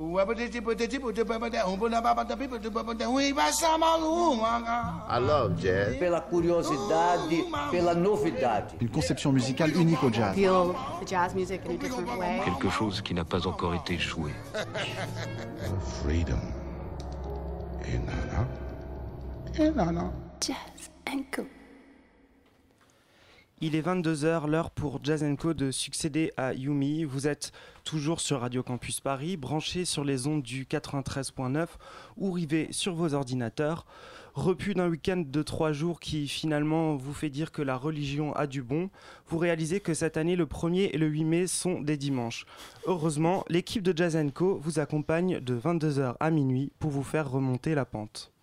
I love jazz. Pela curiosidade, pela novidade. Une conception musicale unique au jazz. feel the jazz music in a different way. Quelque chose qui n'a pas encore été joué. Freedom. Et nana. Et nana. Jazz and Co. Il est 22h, l'heure pour Jazz Co de succéder à Yumi. Vous êtes toujours sur Radio Campus Paris, branché sur les ondes du 93.9 ou rivé sur vos ordinateurs. Repu d'un week-end de trois jours qui finalement vous fait dire que la religion a du bon, vous réalisez que cette année le 1er et le 8 mai sont des dimanches. Heureusement, l'équipe de Jazz Co vous accompagne de 22h à minuit pour vous faire remonter la pente.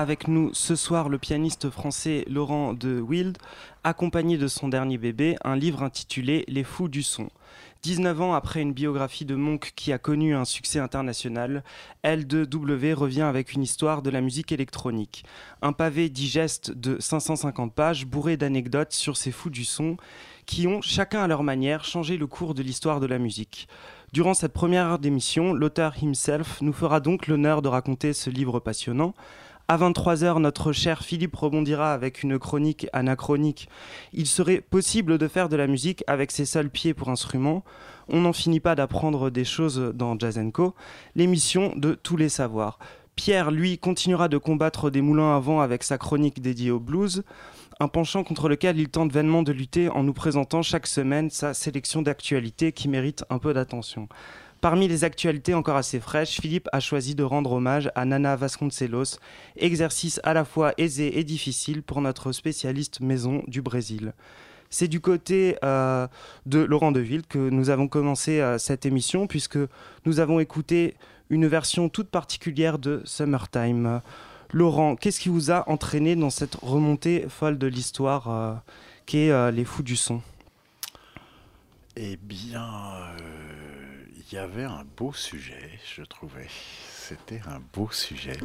Avec nous ce soir le pianiste français Laurent de Wild, accompagné de son dernier bébé, un livre intitulé Les fous du son. 19 ans après une biographie de Monk qui a connu un succès international, L2W revient avec une histoire de la musique électronique. Un pavé digeste de 550 pages bourré d'anecdotes sur ces fous du son qui ont, chacun à leur manière, changé le cours de l'histoire de la musique. Durant cette première heure d'émission, l'auteur himself nous fera donc l'honneur de raconter ce livre passionnant. À 23h, notre cher Philippe rebondira avec une chronique anachronique. Il serait possible de faire de la musique avec ses seuls pieds pour instrument. On n'en finit pas d'apprendre des choses dans Jazz l'émission de tous les savoirs. Pierre, lui, continuera de combattre des moulins à vent avec sa chronique dédiée au blues, un penchant contre lequel il tente vainement de lutter en nous présentant chaque semaine sa sélection d'actualités qui mérite un peu d'attention. Parmi les actualités encore assez fraîches, Philippe a choisi de rendre hommage à Nana Vasconcelos, exercice à la fois aisé et difficile pour notre spécialiste maison du Brésil. C'est du côté euh, de Laurent Deville que nous avons commencé euh, cette émission, puisque nous avons écouté une version toute particulière de Summertime. Laurent, qu'est-ce qui vous a entraîné dans cette remontée folle de l'histoire euh, qu'est Les Fous du Son? Eh bien, il y avait un beau sujet, je trouvais. C'était un beau sujet.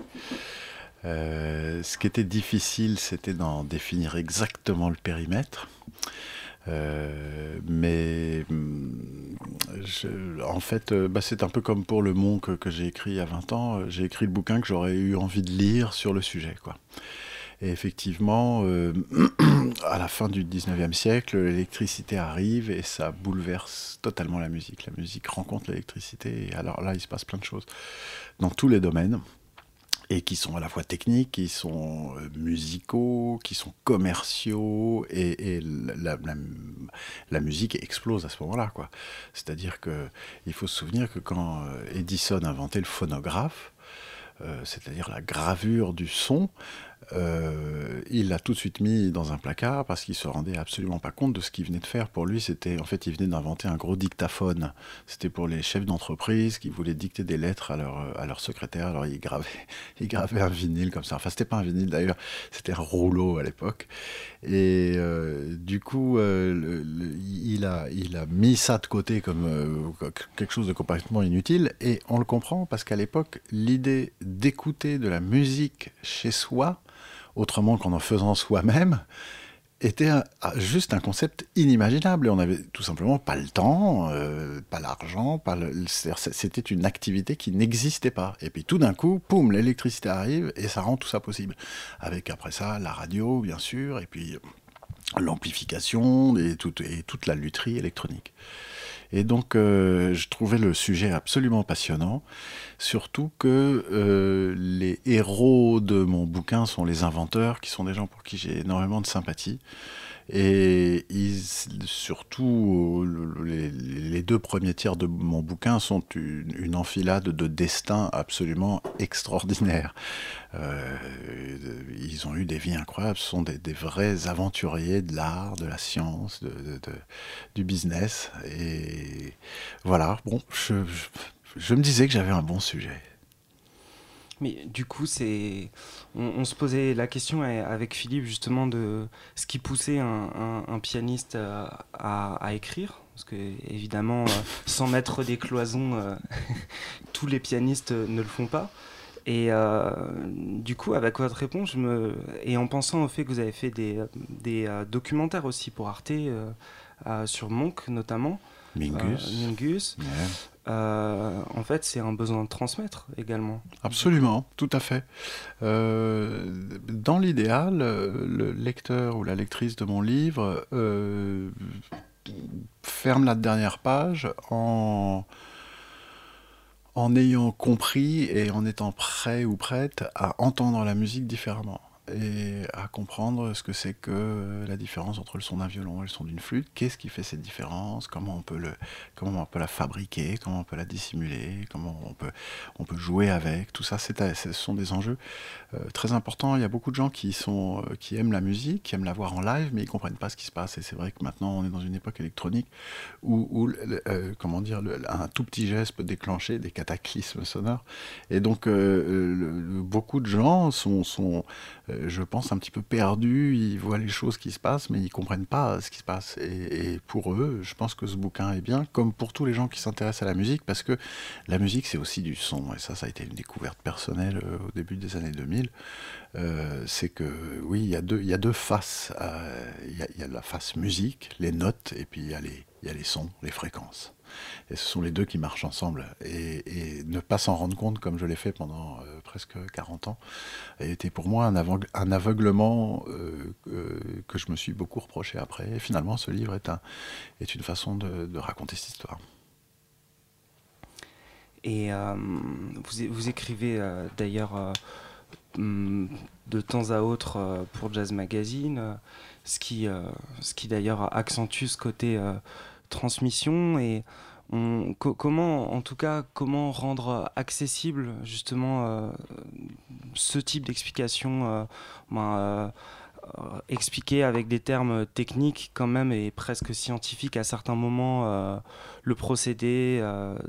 Euh, ce qui était difficile, c'était d'en définir exactement le périmètre. Euh, mais mm, en fait, euh, bah, c'est un peu comme pour le Monk que j'ai écrit il y a 20 ans. J'ai écrit le bouquin que j'aurais eu envie de lire sur le sujet. Quoi. Et effectivement, euh, à la fin du 19e siècle, l'électricité arrive et ça bouleverse totalement la musique. La musique rencontre l'électricité et alors là, il se passe plein de choses dans tous les domaines et qui sont à la fois techniques, qui sont euh, musicaux, qui sont commerciaux, et, la, musique explose à ce moment-là. C'est-à-dire qu'il faut se souvenir que quand euh, Edison a inventé le phonographe, c'est-à-dire la gravure du son, euh, il l'a tout de suite mis dans un placard parce qu'il se rendait absolument pas compte de ce qu'il venait de faire. Pour lui, c'était en fait, il venait d'inventer un gros dictaphone. C'était pour les chefs d'entreprise qui voulaient dicter des lettres à leur, à leur secrétaire. Alors il gravait, il gravait un vinyle comme ça. Enfin, c'était pas un vinyle d'ailleurs, c'était un rouleau à l'époque. Et euh, du coup, euh, il, a, il a mis ça de côté comme quelque chose de complètement inutile. Et on le comprend parce qu'à l'époque, l'idée d'écouter de la musique chez soi, autrement qu'en en faisant soi-même, était juste un concept inimaginable. On n'avait tout simplement pas le temps, euh, pas l'argent, c'était une activité qui n'existait pas. Et puis tout d'un coup, poum, l'électricité arrive et ça rend tout ça possible. Avec après ça la radio, bien sûr, et puis l'amplification et, et toute la lutherie électronique. Et donc, euh, je trouvais le sujet absolument passionnant, surtout que euh, les héros de mon bouquin sont les inventeurs, qui sont des gens pour qui j'ai énormément de sympathie. Et surtout, les, deux premiers tiers de mon bouquin sont une, enfilade de destins absolument extraordinaires. Euh, ils ont eu des vies incroyables, ce sont des, vrais aventuriers de l'art, de la science, de, du business. Et voilà, bon, je me disais que j'avais un bon sujet. Mais du coup, c'est, on, se posait la question avec Philippe justement de ce qui poussait un, pianiste à, écrire, parce que évidemment, euh, sans mettre des cloisons, euh, tous les pianistes ne le font pas. Et euh, du coup, avec votre réponse, je me... et en pensant au fait que vous avez fait des, des documentaires aussi pour Arte, sur Monk notamment, Mingus, Mingus euh, en fait, c'est un besoin de transmettre également. Absolument, tout à fait. Euh, dans l'idéal, le lecteur ou la lectrice de mon livre euh, ferme la dernière page en, en ayant compris et en étant prêt ou prête à entendre la musique différemment. Et à comprendre ce que c'est que la différence entre le son d'un violon et le son d'une flûte. Qu'est-ce qui fait cette différence? Comment on peut le, comment on peut la fabriquer? Comment on peut la dissimuler? Comment on peut, on peut jouer avec? Tout ça, c'est, ce sont des enjeux euh, très importants. Il y a beaucoup de gens qui sont, euh, qui aiment la musique, qui aiment la voir en live, mais ils comprennent pas ce qui se passe. Et c'est vrai que maintenant, on est dans une époque électronique où, euh, comment dire, un tout petit geste peut déclencher des cataclysmes sonores. Et donc, beaucoup de gens sont, euh, je pense, un petit peu perdus. Ils voient les choses qui se passent, mais ils comprennent pas ce qui se passe. Et, pour eux, je pense que ce bouquin est bien, comme pour tous les gens qui s'intéressent à la musique, parce que la musique, c'est aussi du son. Et ça, ça a été une découverte personnelle euh, au début des années 2000. Euh, c'est que, oui, il y, a deux, faces. Il y, a, la face musique, les notes, et puis il y a les sons, les fréquences. Et ce sont les deux qui marchent ensemble. Et, ne pas s'en rendre compte, comme je l'ai fait pendant euh, presque 40 ans, a été pour moi un, aveuglement euh, que je me suis beaucoup reproché après. Et finalement, ce livre est, un, est une façon de, raconter cette histoire. Et euh, vous, vous, écrivez d'ailleurs mm, de temps à autre pour Jazz Magazine, ce qui, ce qui d'ailleurs accentue ce côté transmission et comment, en tout cas, comment rendre accessible justement euh, ce type d'explication euh, ben, euh, expliquer avec des termes techniques quand même et presque scientifiques à certains moments le procédé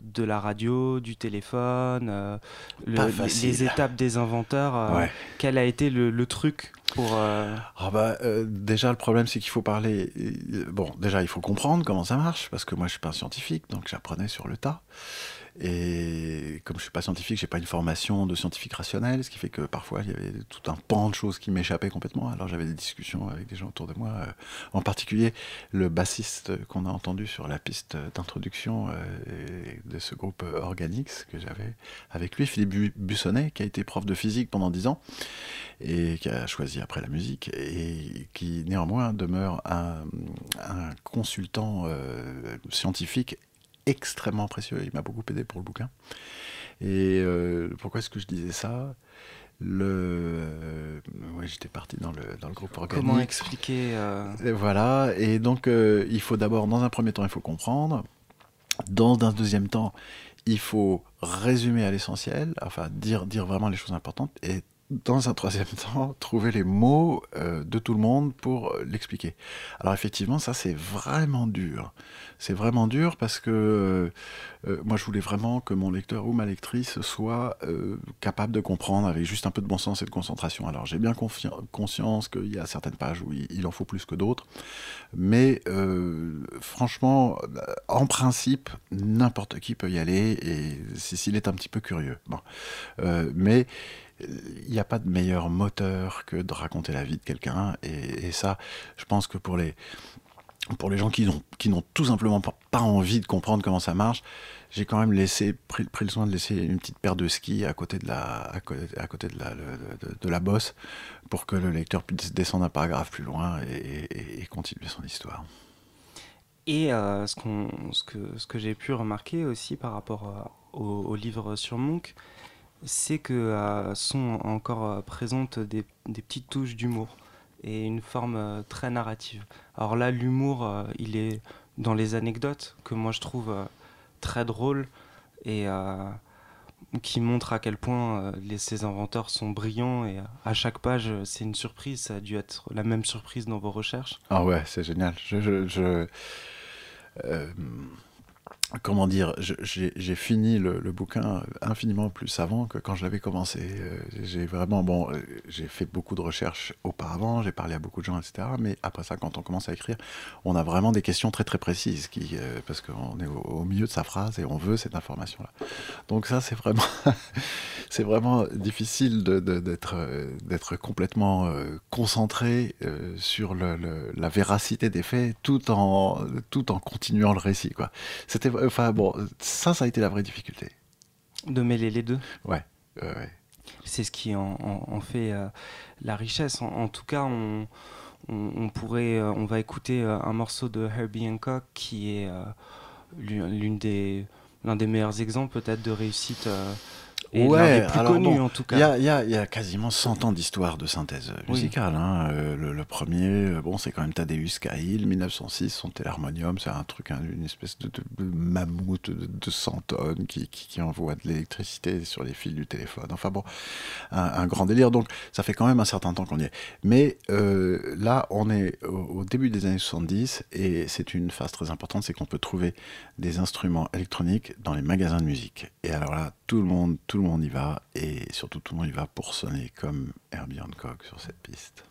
de la radio, du téléphone, les étapes des inventeurs. Quel a été le truc pour euh, ah bah, euh, déjà le problème c'est qu'il faut parler bon déjà il faut comprendre comment ça marche parce que moi je suis pas un scientifique donc j'apprenais sur le tas et comme je suis pas scientifique, j'ai pas une formation de scientifique rationnel, ce qui fait que parfois il y avait tout un pan de choses qui m'échappaient complètement. Alors j'avais des discussions avec des gens autour de moi, euh, en particulier le bassiste qu'on a entendu sur la piste d'introduction de ce groupe Organix que j'avais avec lui, Philippe Bussonnet, qui a été prof de physique pendant dix ans et qui a choisi après la musique et qui néanmoins demeure un, consultant euh, scientifique extrêmement précieux. Il m'a beaucoup aidé pour le bouquin. Et euh, pourquoi est-ce que je disais ça? Le, euh, j'étais parti dans le, dans le groupe organique. Comment expliquer Voilà, et donc il faut d'abord, dans un premier temps, il faut comprendre. Dans un deuxième temps, il faut résumer à l'essentiel, enfin dire, dire vraiment les choses importantes. Et dans un troisième temps, trouver les mots euh, de tout le monde pour euh, l'expliquer. Alors effectivement, ça c'est vraiment dur. C'est vraiment dur parce que euh, moi je voulais vraiment que mon lecteur ou ma lectrice soit capable de comprendre avec juste un peu de bon sens et de concentration. Alors j'ai bien conscience qu'il y a certaines pages où il, en faut plus que d'autres, mais franchement, en principe, n'importe qui peut y aller et s'il est un petit peu curieux. Bon. mais il n'y a pas de meilleur moteur que de raconter la vie de quelqu'un. Et, ça, je pense que pour les, pour les gens qui n'ont, tout simplement pas, envie de comprendre comment ça marche, j'ai quand même laissé, pris, le soin de laisser une petite paire de skis à côté de la, à côté, de, la, la bosse pour que le lecteur puisse descendre un paragraphe plus loin et, continuer son histoire. Et euh, ce, ce, que, ce que j'ai pu remarquer aussi par rapport euh, au, livre sur Monk, c'est que euh, sont encore euh, présentes des, petites touches d'humour et une forme euh, très narrative. Alors là, l'humour, il est dans les anecdotes que moi je trouve très drôles et qui montrent à quel point ces inventeurs sont brillants et à chaque page c'est une surprise. Ça a dû être la même surprise dans vos recherches. Ah ouais, c'est génial. je, comment dire, j'ai fini le, bouquin infiniment plus savant que quand je l'avais commencé. Euh, j'ai vraiment, bon, euh, j'ai fait beaucoup de recherches auparavant, j'ai parlé à beaucoup de gens, etc. Mais après ça, quand on commence à écrire, on a vraiment des questions très très précises, qui, euh, parce qu'on est au, milieu de sa phrase et on veut cette information-là. Donc ça, c'est vraiment, c'est vraiment difficile d'être complètement concentré sur le, la véracité des faits, tout en tout en continuant le récit. Quoi. C'était Enfin bon, ça, ça a été la vraie difficulté. De mêler les deux Ouais. C'est ce qui en, fait euh, la richesse. En, tout cas, on, on, pourrait, euh, on va écouter euh, un morceau de Herbie Hancock qui est l'une des, l'un des meilleurs exemples peut-être de réussite Et Ouais, l'un des plus alors connus bon, en tout Il y a, il y a- il y a quasiment 100 ans d'histoire de synthèse Oui. musicale. hein. Euh, le, le premier, euh, bon, c'est quand même Tadeusz Kahil, 1906, son téléharmonium, c'est un truc, hein, une espèce de, de- de mammouth de 200 tonnes qui, qui- qui envoie de l'électricité sur les fils du téléphone. Enfin bon, un, un grand délire. Donc ça fait quand même un certain temps qu'on y est. Mais euh, là, on est au, au début des années 70 et c'est une phase très importante, c'est qu'on peut trouver des instruments électroniques dans les magasins de musique. Et alors là, tout le monde, tout le monde le monde y va, et surtout tout le monde y va pour sonner comme Herbie Hancock sur cette piste.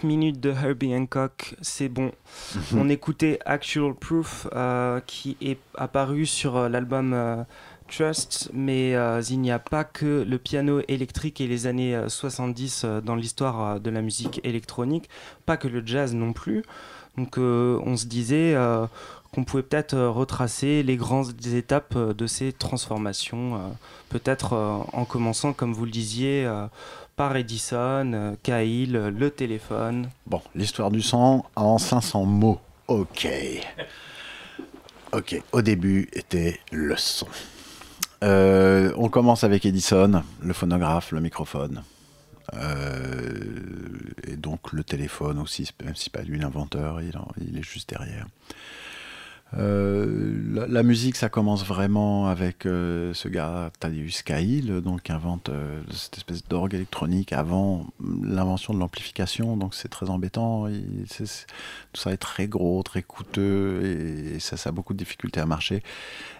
9 minutes de Herbie Hancock, c'est bon. On écoutait Actual Proof euh, qui est apparu sur euh, l'album euh, Trust, mais il n'y a pas que le piano électrique et les années 70 dans l'histoire de la musique électronique, pas que le jazz non plus. Donc on se disait qu'on pouvait peut-être retracer les grandes étapes de ces transformations, peut-être en commençant, comme vous le disiez, par Edison, Cahill, le téléphone. Bon, l'histoire du son en 500 mots. Ok. Ok, au début était le son. Euh, on commence avec Edison, le phonographe, le microphone. Euh, et donc le téléphone aussi, même si pas lui l'inventeur, il, est juste derrière. Euh, la, musique, ça commence vraiment avec euh, ce gars Thaddeus Cahill, donc qui invente euh, cette espèce d'orgue électronique avant l'invention de l'amplification. Donc c'est très embêtant. tout ça est très gros, très coûteux et, ça, ça, a beaucoup de difficultés à marcher.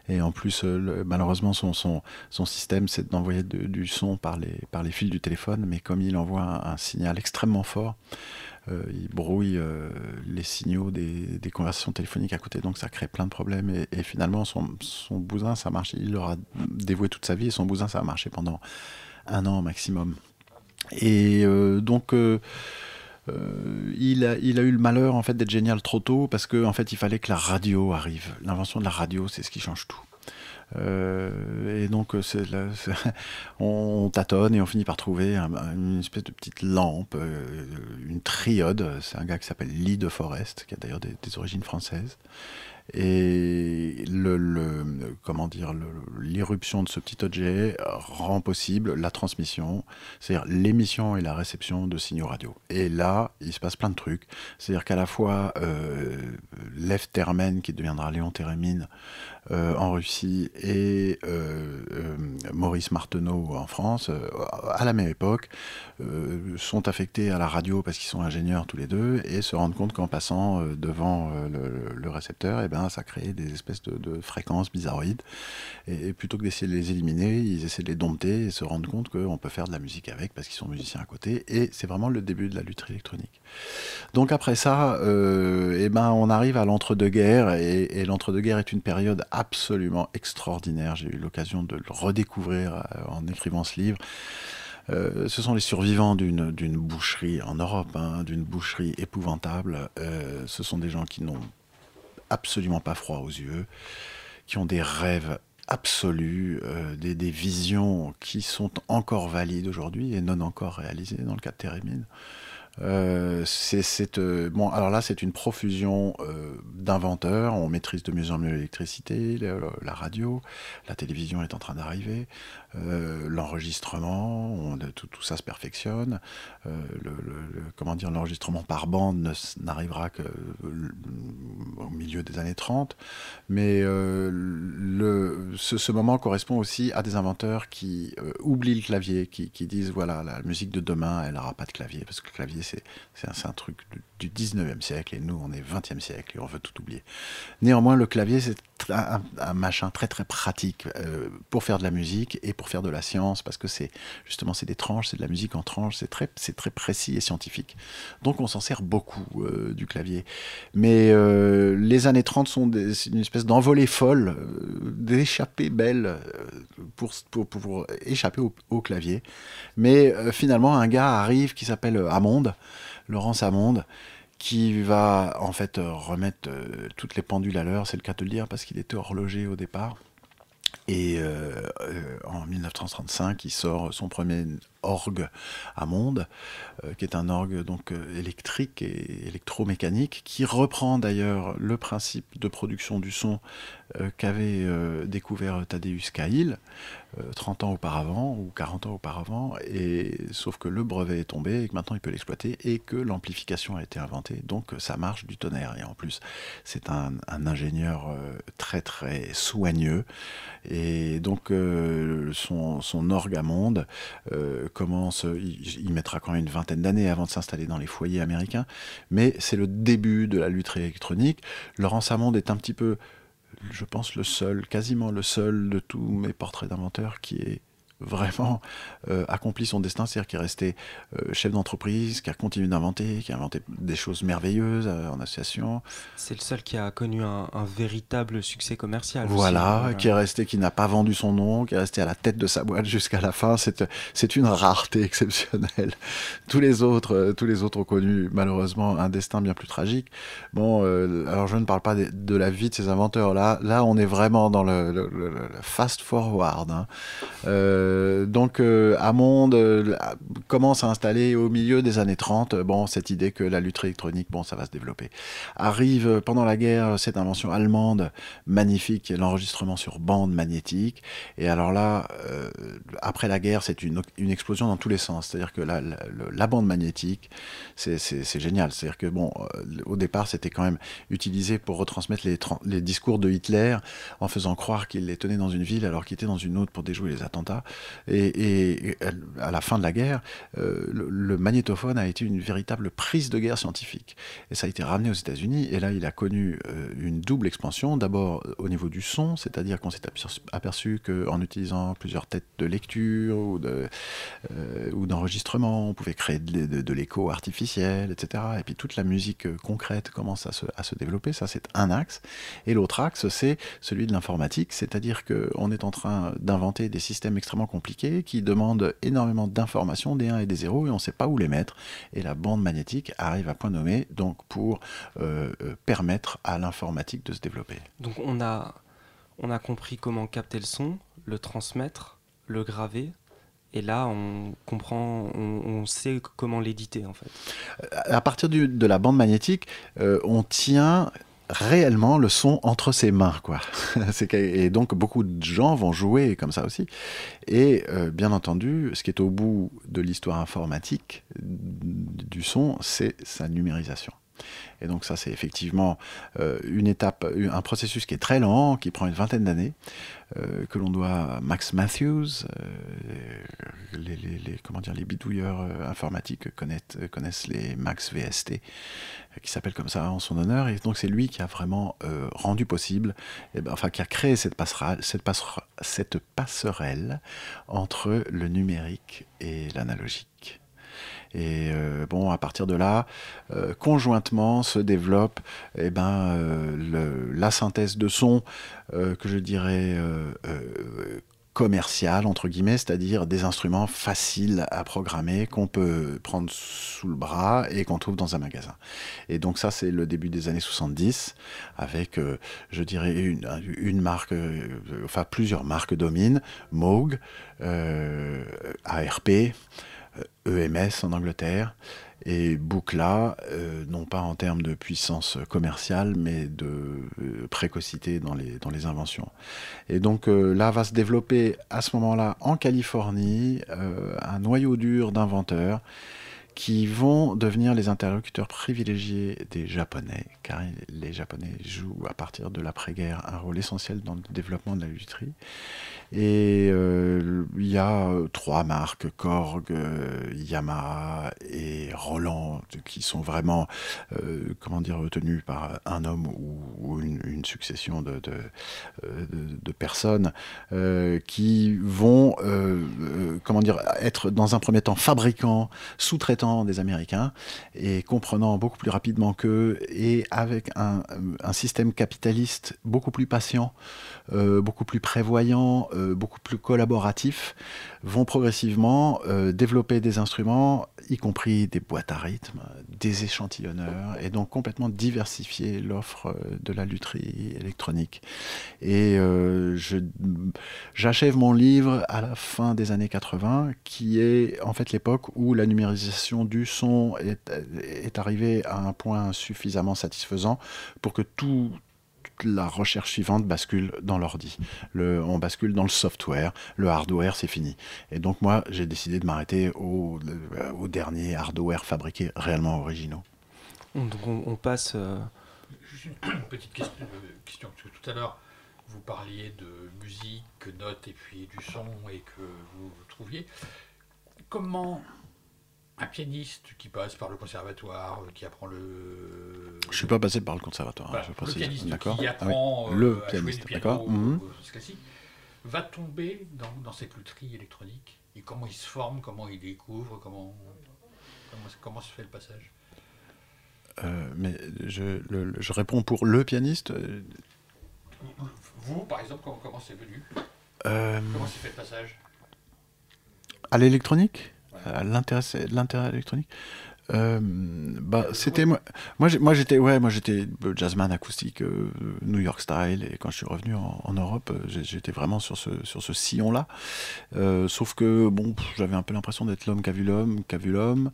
Et en plus, malheureusement, son, son, son système, c'est d'envoyer du son par les, par les fils du téléphone. Mais comme il envoie un signal extrêmement fort, il brouille euh, les signaux des, conversations téléphoniques à côté, donc ça crée plein de problèmes. Et, finalement, son, son, bousin, ça marche. Il aura dévoué toute sa vie et son bousin, ça a marché pendant un an maximum. Et euh, donc. il, a, a, eu le malheur en fait d'être génial trop tôt parce qu'en en fait il fallait que la radio arrive. L'invention de la radio, c'est ce qui change tout. Euh, et donc, euh, on, tâtonne et on finit par trouver une espèce de petite lampe, euh, une triode. C'est un gars qui s'appelle Lee de Forest, qui a d'ailleurs des, origines françaises. Et comment dire, l'irruption de ce petit objet rend possible la transmission, c'est-à-dire l'émission et la réception de signaux radio. Et là, il se passe plein de trucs. C'est-à-dire qu'à la fois, euh, Lev Termen, qui deviendra Léon Térémine, euh, en Russie et euh, euh, Maurice Marteneau en France, à la même époque, sont affectés à la radio parce qu'ils sont ingénieurs tous les deux et se rendent compte qu'en passant devant le, récepteur, et eh ben, ça crée des espèces de, fréquences bizarroïdes. Et, plutôt que d'essayer de les éliminer, ils essaient de les dompter et se rendent compte qu'on peut faire de la musique avec parce qu'ils sont musiciens à côté. Et c'est vraiment le début de la lutte électronique. Donc après ça, et eh ben, on arrive à l'entre-deux-guerres et l'entre-deux-guerres est une période absolument extraordinaire. J'ai eu l'occasion de le redécouvrir euh, en écrivant ce livre. Euh, ce sont les survivants d'une boucherie en Europe, hein, d'une boucherie épouvantable. Euh, ce sont des gens qui n'ont absolument pas froid aux yeux, qui ont des rêves absolus, des, des, visions qui sont encore valides aujourd'hui et non encore réalisées dans le cas de Térémine. Euh, c'est euh, bon. Alors là, c'est une profusion euh, d'inventeurs. On maîtrise de mieux en mieux l'électricité, la radio, la télévision est en train d'arriver, l'enregistrement, tout, ça se perfectionne. Le, comment dire, l'enregistrement par bande n'arrivera que au milieu des années 30, mais ce, moment correspond aussi à des inventeurs qui oublient le clavier, qui, qui disent voilà, la musique de demain, elle n'aura pas de clavier parce que le clavier c'est un, truc du, 19e siècle et nous on est 20e siècle et on veut tout oublier. Néanmoins, le clavier c'est un, machin très très pratique euh, pour faire de la musique et pour faire de la science parce que c'est justement c'est des tranches, c'est de la musique en tranches, c'est très, très précis et scientifique. Donc on s'en sert beaucoup euh, du clavier. Mais euh, les années 30 sont une espèce d'envolée folle, d'échappée belle pour, pour, pour, échapper au, clavier. Mais finalement un gars arrive qui s'appelle Hammond Laurence Amonde, qui va en fait euh, remettre euh, toutes les pendules à l'heure, c'est le cas de le dire, parce qu'il était horloger au départ. Et euh, en 1935, il sort son premier orgue à Monde, qui est un orgue donc électrique et électromécanique, qui reprend d'ailleurs le principe de production du son qu'avait découvert Thaddeus Cahill, 30 euh, ans auparavant ou 40 ans auparavant, et sauf que le brevet est tombé et que maintenant il peut l'exploiter et que l'amplification a été inventée. Donc ça marche du tonnerre. Et en plus, c'est un, ingénieur euh, très très soigneux. Et donc euh, son orgue à monde commence, il, il, mettra quand même une vingtaine d'années avant de s'installer dans les foyers américains, mais c'est le début de la lutte électronique. Laurence Hammond est un petit peu je pense, le seul, quasiment le seul de tous mes portraits d'inventeurs qui est vraiment euh, accompli son destin, c'est-à-dire qui est resté euh, chef d'entreprise, qui a continué d'inventer, qui a inventé des choses merveilleuses euh, en association. C'est le seul qui a connu un, un véritable succès commercial. aussi. Voilà, qui est resté, qui n'a pas vendu son nom, qui est resté à la tête de sa boîte jusqu'à la fin. C'est, une rareté exceptionnelle. Tous les autres, tous les autres ont connu malheureusement un destin bien plus tragique. Bon, alors je ne parle pas de, de la vie de ces inventeurs. Là, là, on est vraiment dans le, le- le- le fast forward. hein. Euh, donc, euh, Hammond euh, commence à installer au milieu des années 30. euh, Bon, cette idée que la lutte électronique, bon, ça va se développer. Arrive pendant la guerre cette invention allemande magnifique, l'enregistrement sur bande magnétique. Et alors là, après la guerre, c'est une, explosion dans tous les sens. C'est-à-dire que la, la, bande magnétique, c'est- génial. C'est-à-dire que, bon, au départ, c'était quand même utilisé pour retransmettre les, tran- les discours de Hitler en faisant croire qu'il les tenait dans une ville alors qu'il était dans une autre pour déjouer les attentats. Et, à la fin de la guerre, euh, le, magnétophone a été une véritable prise de guerre scientifique. Et ça a été ramené aux États-Unis. Et là, il a connu euh, une double expansion. D'abord euh, au niveau du son, c'est-à-dire qu'on s'est aperçu, qu'en utilisant plusieurs têtes de lecture ou de, ou d'enregistrement, on pouvait créer de, l'écho artificiel, etc. Et puis toute la musique concrète commence à se, à se développer. Ça, c'est un axe. Et l'autre axe, c'est celui de l'informatique, c'est-à-dire qu'on est en train d'inventer des systèmes extrêmement compliqués qui demandent énormément d'informations, des 1 et des 0, et on ne sait pas où les mettre. Et la bande magnétique arrive à point nommé donc pour euh, euh, permettre à l'informatique de se développer. Donc on a, on a compris comment capter le son, le transmettre, le graver. Et là, on comprend, on, on sait comment l'éditer en fait. À partir du- de la bande magnétique, euh, on tient réellement le son entre ses mains quoi. Et donc beaucoup de gens vont jouer comme ça aussi. Et euh, bien entendu ce qui est au bout de l'histoire informatique du son c'est sa numérisation et donc ça c'est effectivement euh, une étape un processus qui est très lent qui prend une vingtaine d'années euh, que l'on doit à Max Matthews euh, les, comment dire les bidouilleurs euh, informatiques connaissent, les Max VST euh, qui s'appelle comme ça en son honneur. Et donc c'est lui qui a vraiment euh, rendu possible, eh ben, enfin qui a créé cette passerelle, cette passerelle entre le numérique et l'analogique. Et euh, bon, à partir de là, euh, conjointement se développe eh ben, euh, la synthèse de son que je dirais commercial, entre guillemets, c'est-à-dire des instruments faciles à programmer qu'on peut prendre sous le bras et qu'on trouve dans un magasin. Et donc ça, c'est le début des années 70, avec, je dirais, une, marque, enfin plusieurs marques dominent, Moog, ARP, EMS en Angleterre, et Buchla, euh, non pas en termes de puissance commerciale, mais de euh, précocité dans les, inventions. Et donc euh, là va se développer à ce moment-là en Californie un noyau dur d'inventeurs qui vont devenir les interlocuteurs privilégiés des Japonais, car les Japonais jouent à partir de l'après-guerre un rôle essentiel dans le développement de lutherie. Et euh, il y a euh, trois marques, Korg, euh, Yamaha et Roland, qui sont vraiment, euh, comment dire, retenues par un homme ou, une, succession de, personnes qui vont, comment dire, être dans un premier temps fabricants, sous-traitants des Américains et comprenant beaucoup plus rapidement qu'eux et avec un, système capitaliste beaucoup plus patient, beaucoup plus prévoyant, euh, beaucoup plus collaboratif, vont progressivement euh, développer des instruments, y compris des boîtes à rythme, des échantillonneurs, et donc complètement diversifier l'offre de la lutherie électronique. Et euh, j'achève mon livre à la fin des années 80, qui est en fait l'époque où la numérisation du son est arrivée à un point suffisamment satisfaisant pour que tout, la recherche suivante bascule dans l'ordi. On bascule dans le software, le hardware, c'est fini. Et donc moi, j'ai décidé de m'arrêter aux au derniers hardware fabriqués réellement originaux. Donc on, on passe... Euh... Juste une petite question, euh, question, parce que tout à l'heure, vous parliez de musique, notes et puis du son et que vous, vous trouviez. Comment un pianiste qui passe par le conservatoire, qui apprend le. Je suis pas passé par le conservatoire. Voilà, je le pianiste d'accord. qui apprend ah oui. le euh, pianiste, jouer du d'accord. piano -hmm. classique va tomber dans, dans cette lutherie électronique Et comment il se forme, comment il découvre, comment, comment, comment se fait le passage? Euh, mais je, le- le- je réponds pour le pianiste. euh, Vous, par exemple, comment, comment c'est venu? Euh, Comment s'est fait le passage? à l'électronique? À l'intérêt électronique Euh, bah, c'était moi. Moi, j'étais, ouais, moi, j'étais euh, jazzman acoustique, euh, New York style, et quand je suis revenu en, en Europe, j'étais vraiment sur ce, sur ce sillon-là. Euh, sauf que, bon, j'avais un peu l'impression d'être l'homme qu'a vu l'homme, qu'a vu l'homme,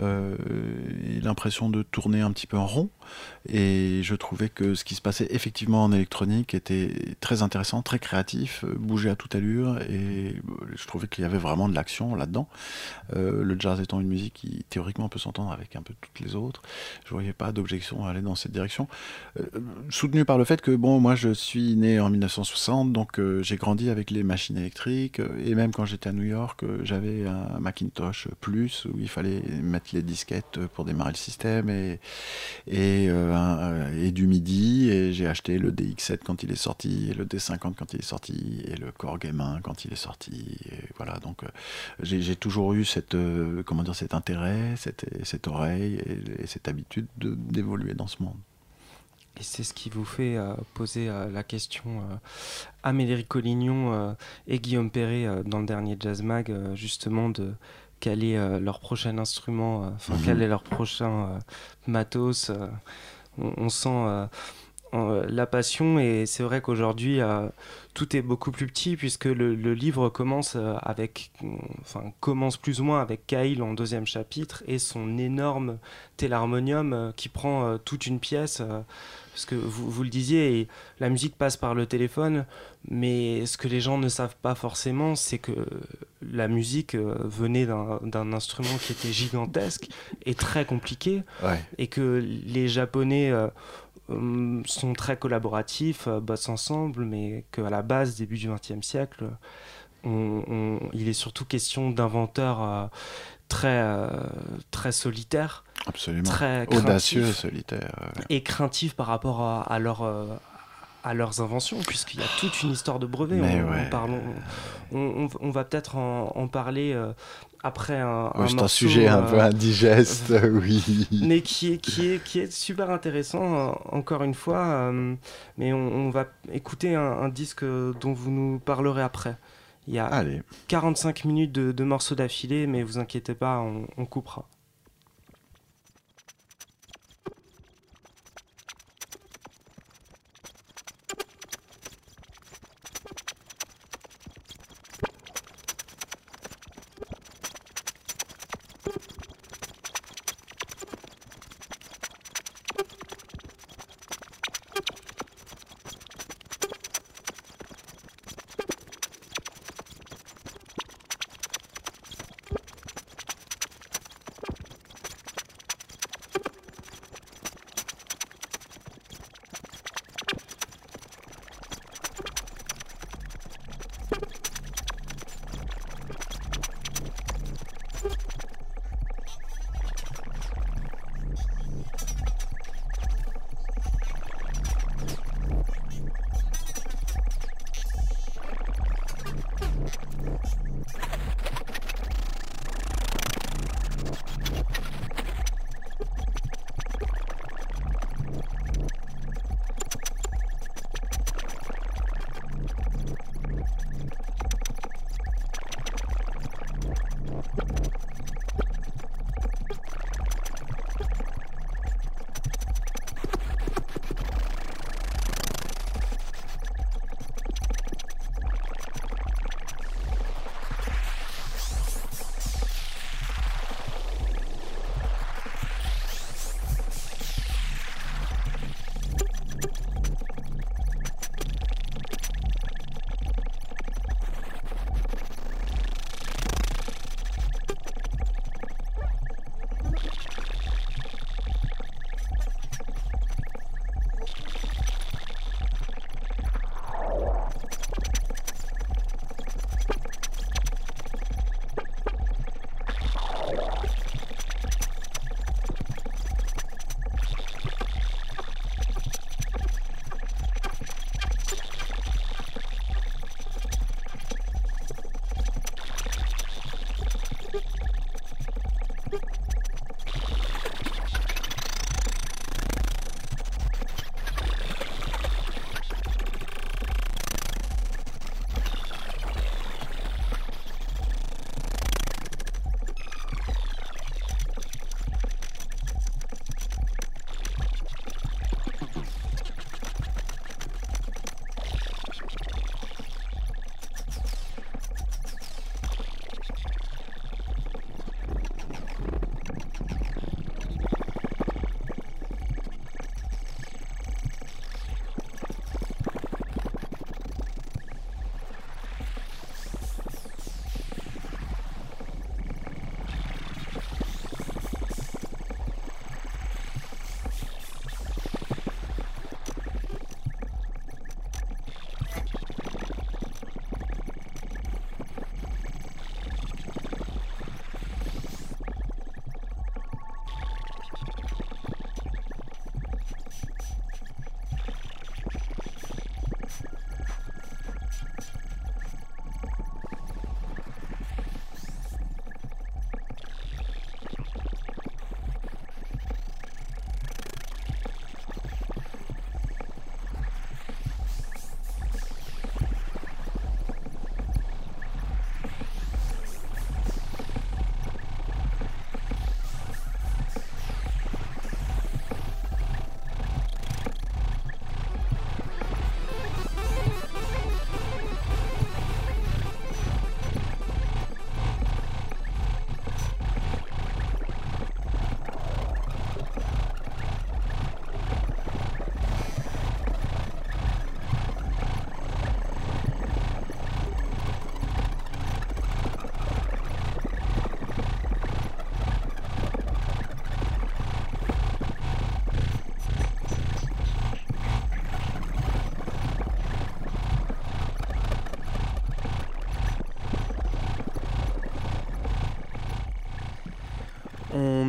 et l'impression de tourner un petit peu en rond. Et je trouvais que ce qui se passait effectivement en électronique était très intéressant, très créatif, euh, bougeait à toute allure, et euh, je trouvais qu'il y avait vraiment de l'action là-dedans. Euh, le jazz étant une musique qui théoriquement peut s'entendre avec un peu toutes les autres, je voyais pas d'objection à aller dans cette direction. Soutenu par le fait que bon, moi je suis né en 1960, donc j'ai grandi avec les machines électriques, et même quand j'étais à New York, j'avais un Macintosh Plus où il fallait mettre les disquettes pour démarrer le système et, euh, euh, et du MIDI et j'ai acheté le DX7 quand il est sorti et le D50 quand il est sorti et le Korg M1 quand il est sorti voilà. Donc euh, j'ai toujours eu cette comment dire cet intérêt cette, cette oreille et, et cette habitude de- d'évoluer dans ce monde. Et c'est ce qui vous fait poser la question euh, à Médéric Collignon et Guillaume Perret dans le dernier Jazz Mag, justement, de quel est euh, leur prochain instrument, euh, enfin, Mhm. quel est leur prochain euh, matos. euh, on, on sent euh, en- la passion et c'est vrai qu'aujourd'hui, euh, tout est beaucoup plus petit puisque le, le livre commence euh, avec, enfin, commence plus ou moins avec Kyle en deuxième chapitre et son énorme télarmonium euh, qui prend euh, toute une pièce. Parce que vous, vous le disiez, la musique passe par le téléphone, mais ce que les gens ne savent pas forcément, c'est que la musique euh, venait d'un instrument qui était gigantesque et très compliqué, ouais. et que les Japonais euh, hum, sont très collaboratifs, euh, bossent ensemble, mais qu'à la base, début du XXe siècle, on- on- il est surtout question d'inventeurs euh, très, euh, très solitaires, absolument très audacieux solitaire ouais. et craintifs par rapport à, à leur, euh, à leurs inventions, puisqu'il y a toute une histoire de brevet. Mais on, ouais. on parle- on- on- on va peut-être en, en parler euh, après un, Ouais, un morceau, sujet un euh, peu indigeste oui mais qui est, qui est, qui est super intéressant, euh, encore une fois. euh, mais on, va écouter un, un disque dont vous nous parlerez après. Il y a allez 45 minutes de, de morceaux d'affilée, mais vous inquiétez pas, on coupera.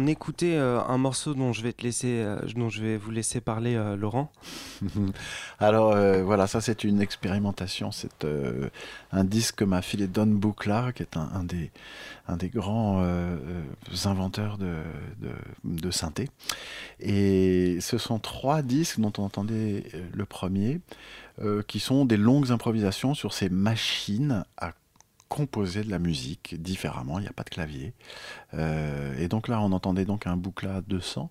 On écoutait euh, un morceau dont je vais te laisser, euh, dont je vais vous laisser parler, euh, Laurent. Alors voilà, ça c'est une expérimentation. C'est un disque que m'a filé Don Buchla, qui est un, des, grands inventeurs de, de, synthé. Et ce sont trois disques dont on entendait le premier, qui sont des longues improvisations sur ces machines à composer de la musique différemment, il n'y a pas de clavier. Euh, et donc là, on entendait donc un Buchla 200.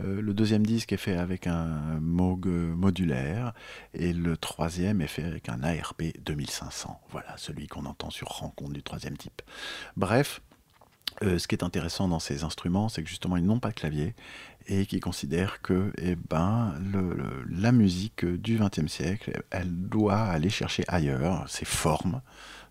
Euh, le deuxième disque est fait avec un Moog modulaire et le troisième est fait avec un ARP 2500. Voilà, celui qu'on entend sur rencontre du troisième type. Bref, euh, ce qui est intéressant dans ces instruments, c'est que justement ils n'ont pas de clavier et qui considèrent que eh ben, la musique du XXe siècle, elle doit aller chercher ailleurs ses formes,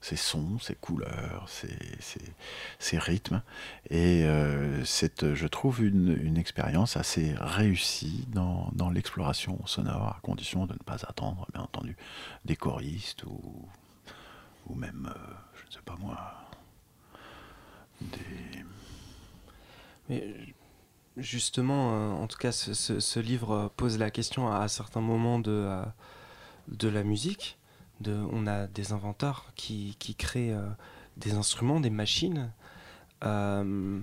ses sons, ses couleurs, ses, ses- ses rythmes. Et euh, c'est, je trouve, une, une expérience assez réussie dans, dans l'exploration sonore, à condition de ne pas attendre, bien entendu, des choristes ou, ou même, euh, je ne sais pas moi, des... Mais justement, euh, en tout cas, ce, ce- livre pose la question à, à certains moments de, euh, de la musique. On a des inventeurs qui, créent euh, des instruments, des machines, euh,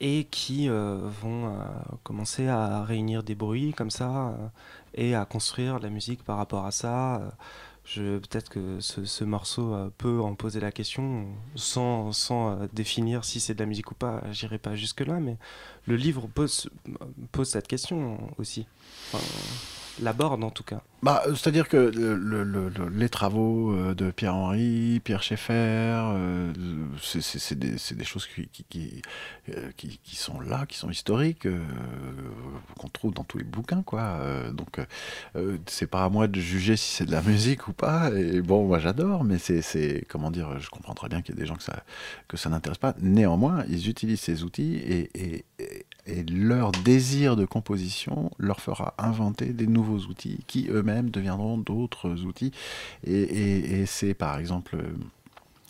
et qui euh, vont commencer à réunir des bruits comme ça, et à construire la musique par rapport à ça. Peut-être que ce, ce morceau peut en poser la question sans, sans définir si c'est de la musique ou pas. J'irai pas jusque-là, mais le livre pose, pose cette question aussi. L'aborde en tout cas. Bah, euh, C'est-à-dire que le- le- le- le- les travaux euh, de Pierre-Henri, Pierre Schaeffer, euh, c'est- des, des choses qui, qui, euh, qui- qui sont là, qui sont historiques, qu'on trouve dans tous les bouquins. quoi. Donc, c'est pas à moi de juger si c'est de la musique ou pas. Et bon, moi j'adore, mais c'est, comment dire, je comprends très bien qu'il y a des gens que ça, que ça n'intéresse pas. Néanmoins, ils utilisent ces outils et, et- et- et leur désir de composition leur fera inventer des nouveaux outils qui eux-mêmes deviendront d'autres outils. Et, c'est par exemple, euh,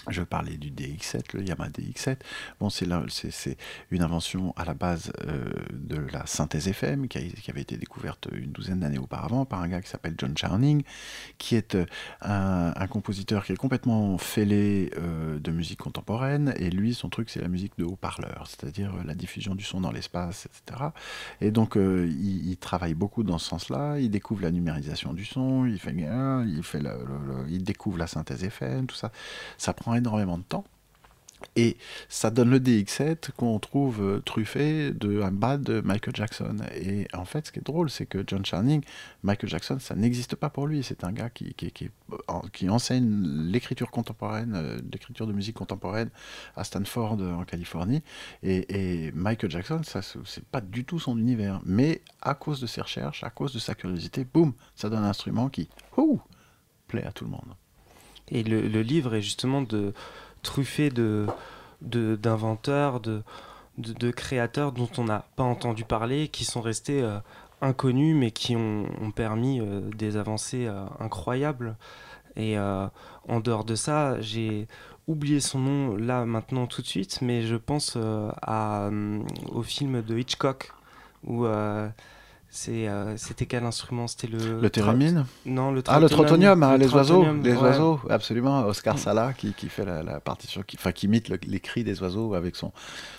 je parlais du DX7, le Yamaha DX7. Bon, c'est une invention à la base euh, de la synthèse FM qui, avait été découverte une douzaine d'années auparavant par un gars qui s'appelle John Charning, qui est euh, un, compositeur qui est complètement fêlé euh, de musique contemporaine. Et lui, son truc, c'est la musique de haut-parleur, c'est-à-dire la diffusion du son dans l'espace, etc. Et donc, il, il travaille beaucoup dans ce sens-là. Il découvre la numérisation du son, il fait, il il découvre la synthèse FM, tout ça. Ça prend énormément de temps. Et ça donne le DX7 qu'on trouve euh, truffé de un bas de Michael Jackson. Et en fait, ce qui est drôle, c'est que John Charning, Michael Jackson, ça n'existe pas pour lui. C'est un gars qui, qui, qui, en- qui enseigne l'écriture contemporaine, euh, l'écriture de musique contemporaine à Stanford en Californie. Et, Michael Jackson, ça, c'est pas du tout son univers. Mais à cause de ses recherches, à cause de sa curiosité, boum, ça donne un instrument qui, ouh, plaît à tout le monde. Et le, livre est justement de, truffé de d'inventeurs, de, de, créateurs dont on n'a pas entendu parler, qui sont restés euh, inconnus, mais qui ont, permis euh, des avancées euh, incroyables. Et en dehors de ça, j'ai oublié son nom là maintenant tout de suite, mais je pense au film de Hitchcock où c'était quel instrument? C'était le. Le thérémine Non, le Ah, le trotonium, hein, le les oiseaux, trotonium, les ouais. oiseaux, absolument. Oscar Sala qui, qui fait la, la partition, qui, enfin, qui imite le- les cris des oiseaux avec son,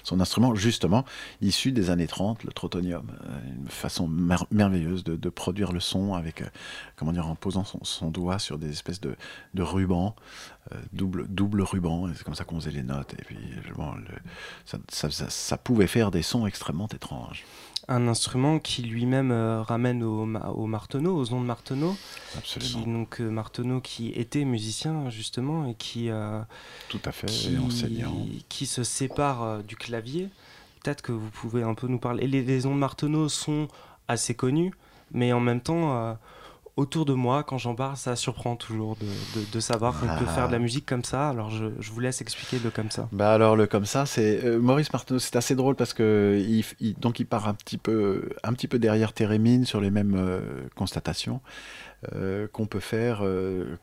son instrument, justement, issu des années 30, le trotonium. Euh, Une façon mer- merveilleuse de, de produire le son avec, euh, comment dire, en posant son, son doigt sur des espèces de, de rubans, euh, double, double ruban, et c'est comme ça qu'on faisait les notes. Et puis, euh, bon, le- ça, ça- ça- ça pouvait faire des sons extrêmement étranges. Un instrument qui lui-même euh, ramène au, ma- au Marteneau, aux ondes Marteneau, Absolument. qui, donc euh, Marteneau qui était musicien justement et qui, euh, Tout à fait, qui, et enseignant. qui se sépare euh, du clavier. Peut-être que vous pouvez un peu nous parler. Et les, les ondes Marteneau sont assez connues, mais en même temps, autour de moi, quand j'en parle, ça surprend toujours de, de- de savoir qu'on peut Ah. faire de la musique comme ça. Alors je, je vous laisse expliquer le comme ça. Bah alors le comme ça, c'est euh, Maurice Martineau, c'est assez drôle parce que il, f- il- donc il part un petit peu un petit peu derrière Térémine sur les mêmes euh, constatations euh, qu'on peut faire euh,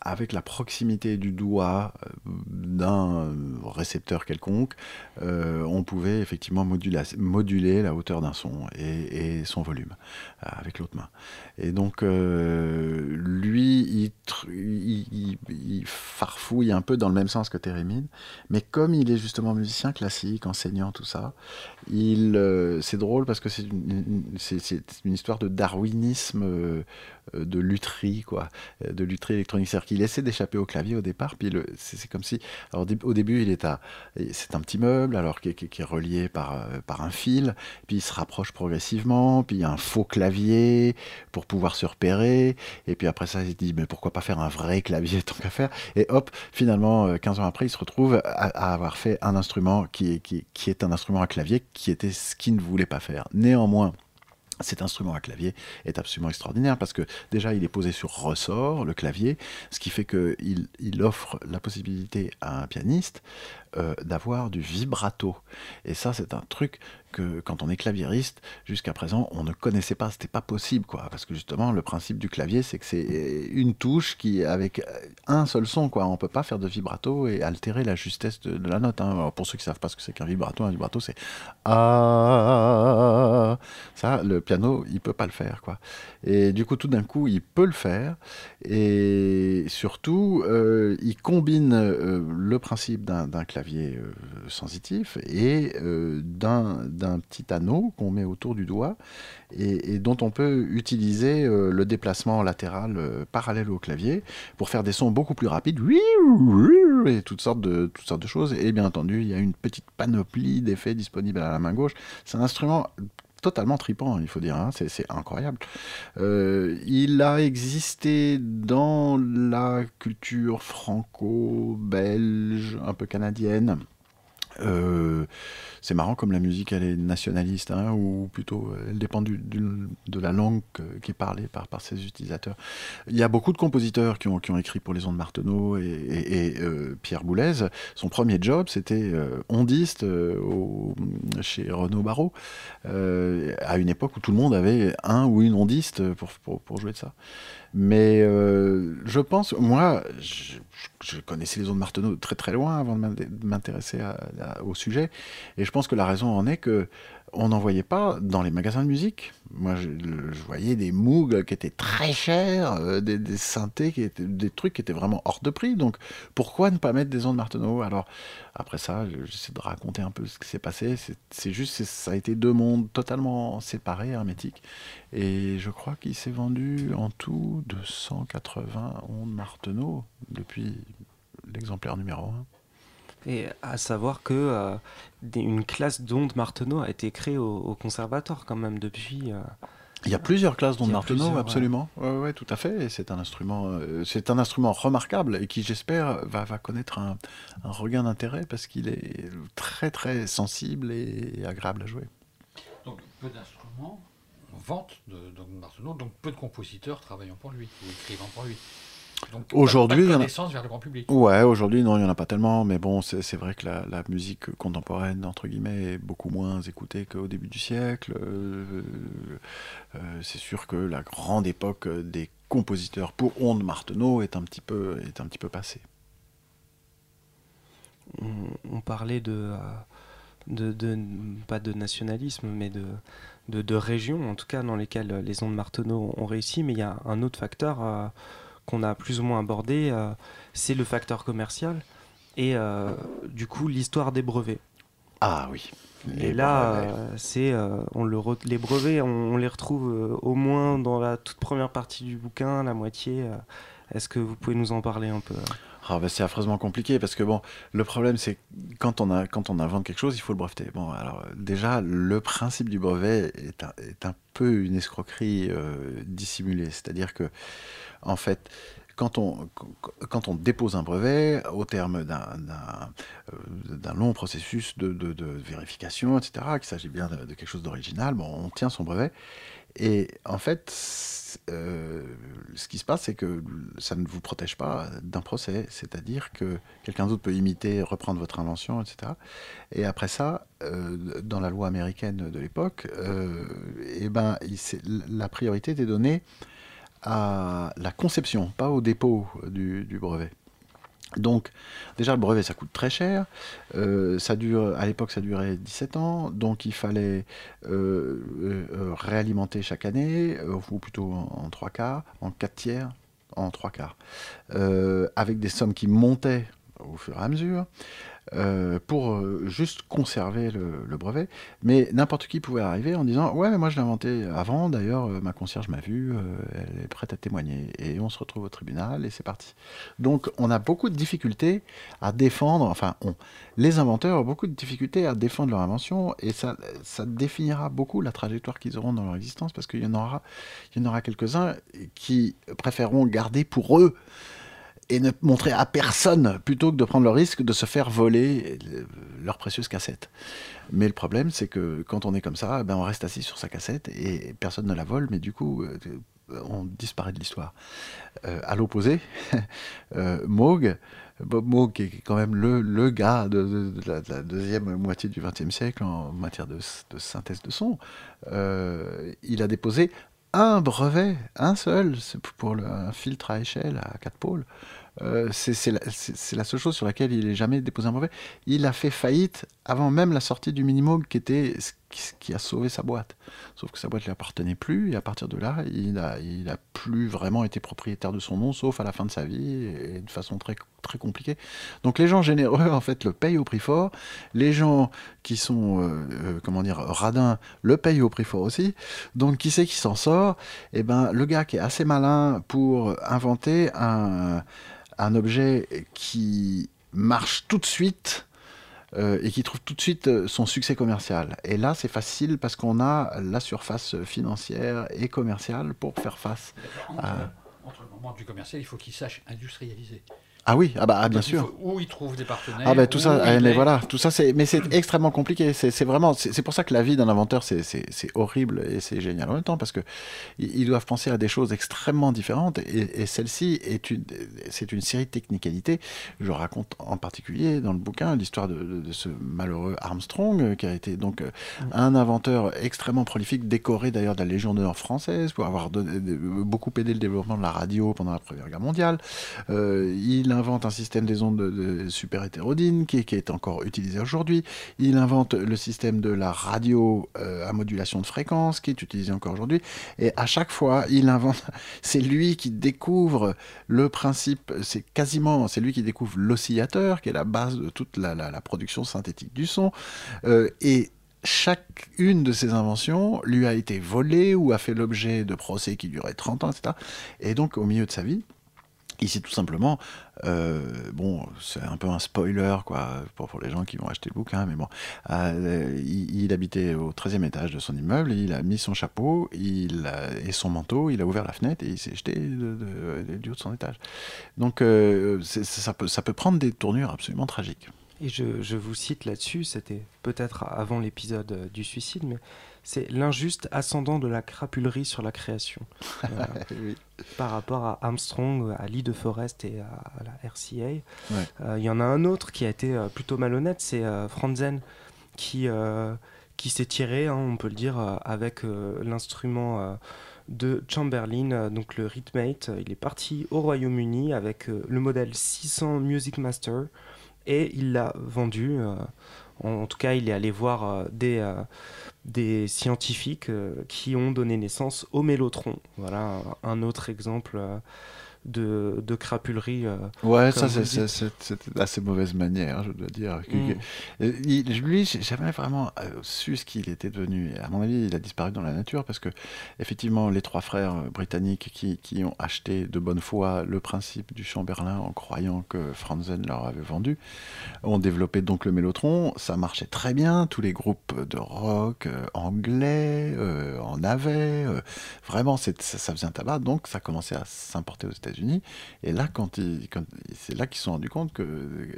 avec la proximité du doigt euh, d'un récepteur quelconque, on pouvait effectivement moduler la hauteur d'un son et, son volume avec l'autre main. Et donc, lui, il- il farfouille un peu dans le même sens que Térémine, mais comme il est justement musicien classique, enseignant, tout ça, euh, c'est drôle parce que c'est une, histoire de darwinisme euh, de lutherie, quoi, euh, de lutherie électronique. C'est-à-dire qu'il essaie d'échapper au clavier au départ, puis c'est comme si, alors, au dé- au début, il est à, c'est un petit meuble, alors qui est, relié par, un fil, puis il se rapproche progressivement, puis il y a un faux clavier pour pouvoir se repérer, et puis après ça, il se dit, mais pourquoi pas faire un vrai clavier tant qu'à faire? Et hop, finalement, euh, 15 ans après, il se retrouve à, avoir fait un instrument qui est un instrument à clavier, qui était ce qu'il ne voulait pas faire. Néanmoins, cet instrument à clavier est absolument extraordinaire parce que déjà il est posé sur ressort, le clavier, ce qui fait qu'il il offre la possibilité à un pianiste euh, d'avoir du vibrato. Et ça c'est un truc que quand on est claviériste, jusqu'à présent on ne connaissait pas, c'était pas possible quoi, parce que justement le principe du clavier c'est que c'est une touche qui avec un seul son quoi, on peut pas faire de vibrato et altérer la justesse de, la note. hein. Pour ceux qui savent pas ce que c'est qu'un vibrato, un vibrato c'est ça le piano il peut pas le faire quoi et du coup tout d'un coup il peut le faire et surtout euh, il combine euh, le principe d'un clavier euh, sensitif et d'un d'un petit anneau qu'on met autour du doigt et, dont on peut utiliser euh, le déplacement latéral euh, parallèle au clavier pour faire des sons beaucoup plus rapides et toutes sortes de toutes sortes de choses et bien entendu il y a une petite panoplie d'effets disponibles à la main gauche c'est un instrument totalement tripant, il faut dire, hein, c'est incroyable. Euh, il a existé dans la culture franco-belge, un peu canadienne. C'est marrant comme la musique elle est nationaliste hein, ou plutôt euh, elle dépend de la langue qui est parlée par, ses utilisateurs. Il y a beaucoup de compositeurs qui ont, écrit pour les ondes Marteneau et, euh, Pierre Boulez. Son premier job c'était euh, ondiste euh, chez Renaud Barrault à une époque où tout le monde avait un ou une ondiste pour, jouer de ça. Mais je pense, moi, je, connaissais les ondes Marteneau très très loin avant de m'in- de m'intéresser au sujet, et je pense que la raison en est que on n'en voyait pas dans les magasins de musique. Moi, je, je voyais des Moog qui étaient très chers, euh, des, des synthés des trucs qui étaient vraiment hors de prix. Donc, pourquoi ne pas mettre des ondes Marteneau Alors, après ça, je- j'essaie de raconter un peu ce qui s'est passé. C'est- juste, ça a été deux mondes totalement séparés, hermétiques. Et je crois qu'il s'est vendu en tout 280 ondes Marteneau depuis l'exemplaire numéro 1. Et à savoir que euh, des- une classe d'ondes Marteneau a été créée au, au conservatoire quand même depuis. euh, Il y a plusieurs classes d'ondes Marteneau, ouais. absolument. Ouais. Ouais, tout à fait. C'est un instrument, euh, c'est un instrument remarquable et qui, j'espère, va, va connaître un, un regain d'intérêt parce qu'il est très très sensible et agréable à jouer. Donc peu d'instruments en vente de, de Marteneau, donc peu de compositeurs travaillant pour lui ou écrivant pour lui. Aujourd'hui, il y en a- vers le grand public. Ouais, aujourd'hui, non, il n'y en a pas tellement, mais bon, c'est c'est vrai que la, la musique contemporaine, entre guillemets, est beaucoup moins écoutée qu'au début du siècle. Euh, euh, c'est sûr que la grande époque des compositeurs pour ondes Marteneau est un petit peu, est un petit peu passée. on, on parlait de, euh, de, de- pas de nationalisme, mais de, de, de régions, en tout cas dans lesquelles les ondes Marteneau ont réussi. Mais il y a un autre facteur euh, qu'on a plus ou moins abordé, euh, c'est le facteur commercial et euh, du coup l'histoire des brevets. Ah oui. Et là, euh, c'est euh, on le re- les brevets, on, on les retrouve euh, au moins dans la toute première partie du bouquin, la moitié. Est-ce que vous pouvez nous en parler un peu? Ah bah, c'est affreusement compliqué parce que bon, le problème c'est quand on a quand on invente quelque chose, il faut le breveter. Bon, alors déjà le principe du brevet est un, est un peu une escroquerie euh, dissimulée, c'est-à-dire que en fait quand on, quand on dépose un brevet, au terme d'un euh, long processus de, de- de vérification, etc., qu'il s'agit bien de, de quelque chose d'original, bon, on tient son brevet. Et en fait, euh, ce qui se passe, c'est que ça ne vous protège pas d'un procès. C'est-à-dire que quelqu'un d'autre peut imiter, reprendre votre invention, etc. Et après ça, euh, dans la loi américaine de l'époque, euh, eh ben, la priorité était donnée à la conception, pas au dépôt du brevet. Donc, déjà, le brevet, ça coûte très cher. Euh, ça dure, à l'époque, ça durait 17 ans. Donc, il fallait euh, euh, réalimenter chaque année, ou plutôt en, en trois quarts, en quatre tiers, en trois quarts, avec des sommes qui montaient au fur et à mesure. Euh, pour euh, juste conserver le, brevet. Mais n'importe qui pouvait arriver en disant Ouais, moi je l'ai inventé avant, d'ailleurs, euh, ma concierge m'a vu, elle est prête à témoigner. Et on se retrouve au tribunal et c'est parti. Donc on a beaucoup de difficultés à défendre, enfin, on, les inventeurs ont beaucoup de difficultés à défendre leur invention et ça, ça définira beaucoup la trajectoire qu'ils auront dans leur existence parce qu'il y en aura, y en aura quelques-uns qui préféreront garder pour eux et ne montrer à personne plutôt que de prendre le risque de se faire voler leurs précieuses cassettes. Mais le problème, c'est que quand on est comme ça, ben on reste assis sur sa cassette et personne ne la vole, mais du coup, euh, on disparaît de l'histoire. Euh, à l'opposé, euh, Moog, Moog, qui est quand même le, le gars de, la, deuxième moitié du XXe siècle en matière de, synthèse de son, il a déposé un brevet, un seul, pour le, un filtre à échelle à quatre pôles, euh, c'est la, seule chose sur laquelle il n'ait jamais déposé un brevet. Il a fait faillite avant même la sortie du Minimoog, qui était qui, a sauvé sa boîte. Sauf que sa boîte ne lui appartenait plus, et à partir de là, il n'a a plus vraiment été propriétaire de son nom, sauf à la fin de sa vie, et de façon très, très compliquée. Donc les gens généreux, en fait, le payent au prix fort. Les gens qui sont, euh, euh, comment dire, radins, le payent au prix fort aussi. Donc qui c'est qui s'en sort? Eh ben, le gars qui est assez malin pour inventer un objet qui marche tout de suite euh, et qui trouve tout de suite euh, son succès commercial. Et là, c'est facile parce qu'on a la surface financière et commerciale pour faire face à... Entre le moment du commercial, il faut qu'il sache industrialiser. Ah oui, ah bah ah, bien sûr. où ils trouvent des partenaires. Ah bah tout ça, mais voilà, tout ça, c'est, mais c'est extrêmement compliqué. C'est vraiment, c'est pour ça que la vie d'un inventeur, c'est horrible et c'est génial en même temps parce que ils doivent penser à des choses extrêmement différentes et, celle-ci est une, c'est une série de technicalités. Je raconte en particulier dans le bouquin l'histoire de, ce malheureux Armstrong euh, qui a été donc euh, un inventeur extrêmement prolifique, décoré d'ailleurs de la Légion d'honneur française pour avoir beaucoup aidé le développement de la radio pendant la Première Guerre mondiale. Euh, il invente un système des ondes de, super hétérodyne qui, est encore utilisé aujourd'hui. Il invente le système de la radio euh, à modulation de fréquence qui est utilisé encore aujourd'hui. Et à chaque fois, il invente. C'est lui qui découvre le principe. C'est quasiment. C'est lui qui découvre l'oscillateur qui est la base de toute la, production synthétique du son. Euh, et chacune de ces inventions lui a été volée ou a fait l'objet de procès qui duraient 30 ans, etc. Et donc, au milieu de sa vie, Ici, tout simplement, euh, bon, c'est un peu un spoiler, quoi, pour, pour, les gens qui vont acheter le bouquin, mais bon, euh, il, habitait au 13e étage de son immeuble, il a mis son chapeau il et son manteau, il a ouvert la fenêtre et il s'est jeté du haut de son étage. Donc, euh, ça, peut, ça peut prendre des tournures absolument tragiques. Et je, je vous cite là-dessus, c'était peut-être avant l'épisode du suicide, mais c'est l'injuste ascendant de la crapulerie sur la création. Euh, par rapport à Armstrong, à Lee de Forest et à, la RCA. Euh, il y en a un autre qui a été euh, plutôt malhonnête, c'est Franzen, qui, qui s'est tiré, hein, on peut le dire, avec l'instrument de Chamberlain, donc le Rhythmate. Il est parti au Royaume-Uni avec le modèle 600 Music Master et il l'a vendu. En, tout cas, il est allé voir des, des scientifiques euh, qui ont donné naissance au mélotron. Voilà un autre exemple euh, de, de crapulerie. Euh, ouais, ça c'est assez mauvaise manière, je dois dire. Mm. Lui, j'ai jamais vraiment euh, su ce qu'il était devenu. À mon avis, il a disparu dans la nature parce que, effectivement, les trois frères britanniques qui, qui ont acheté de bonne foi le principe du Chamberlain en croyant que Franzen leur avait vendu, ont développé donc le mélotron. Ça marchait très bien. Tous les groupes de rock euh, anglais en avaient. vraiment, ça, ça faisait un tabac. Donc, ça commençait à s'importer aux États-Unis Et là, quand, c'est là qu'ils se sont rendus compte que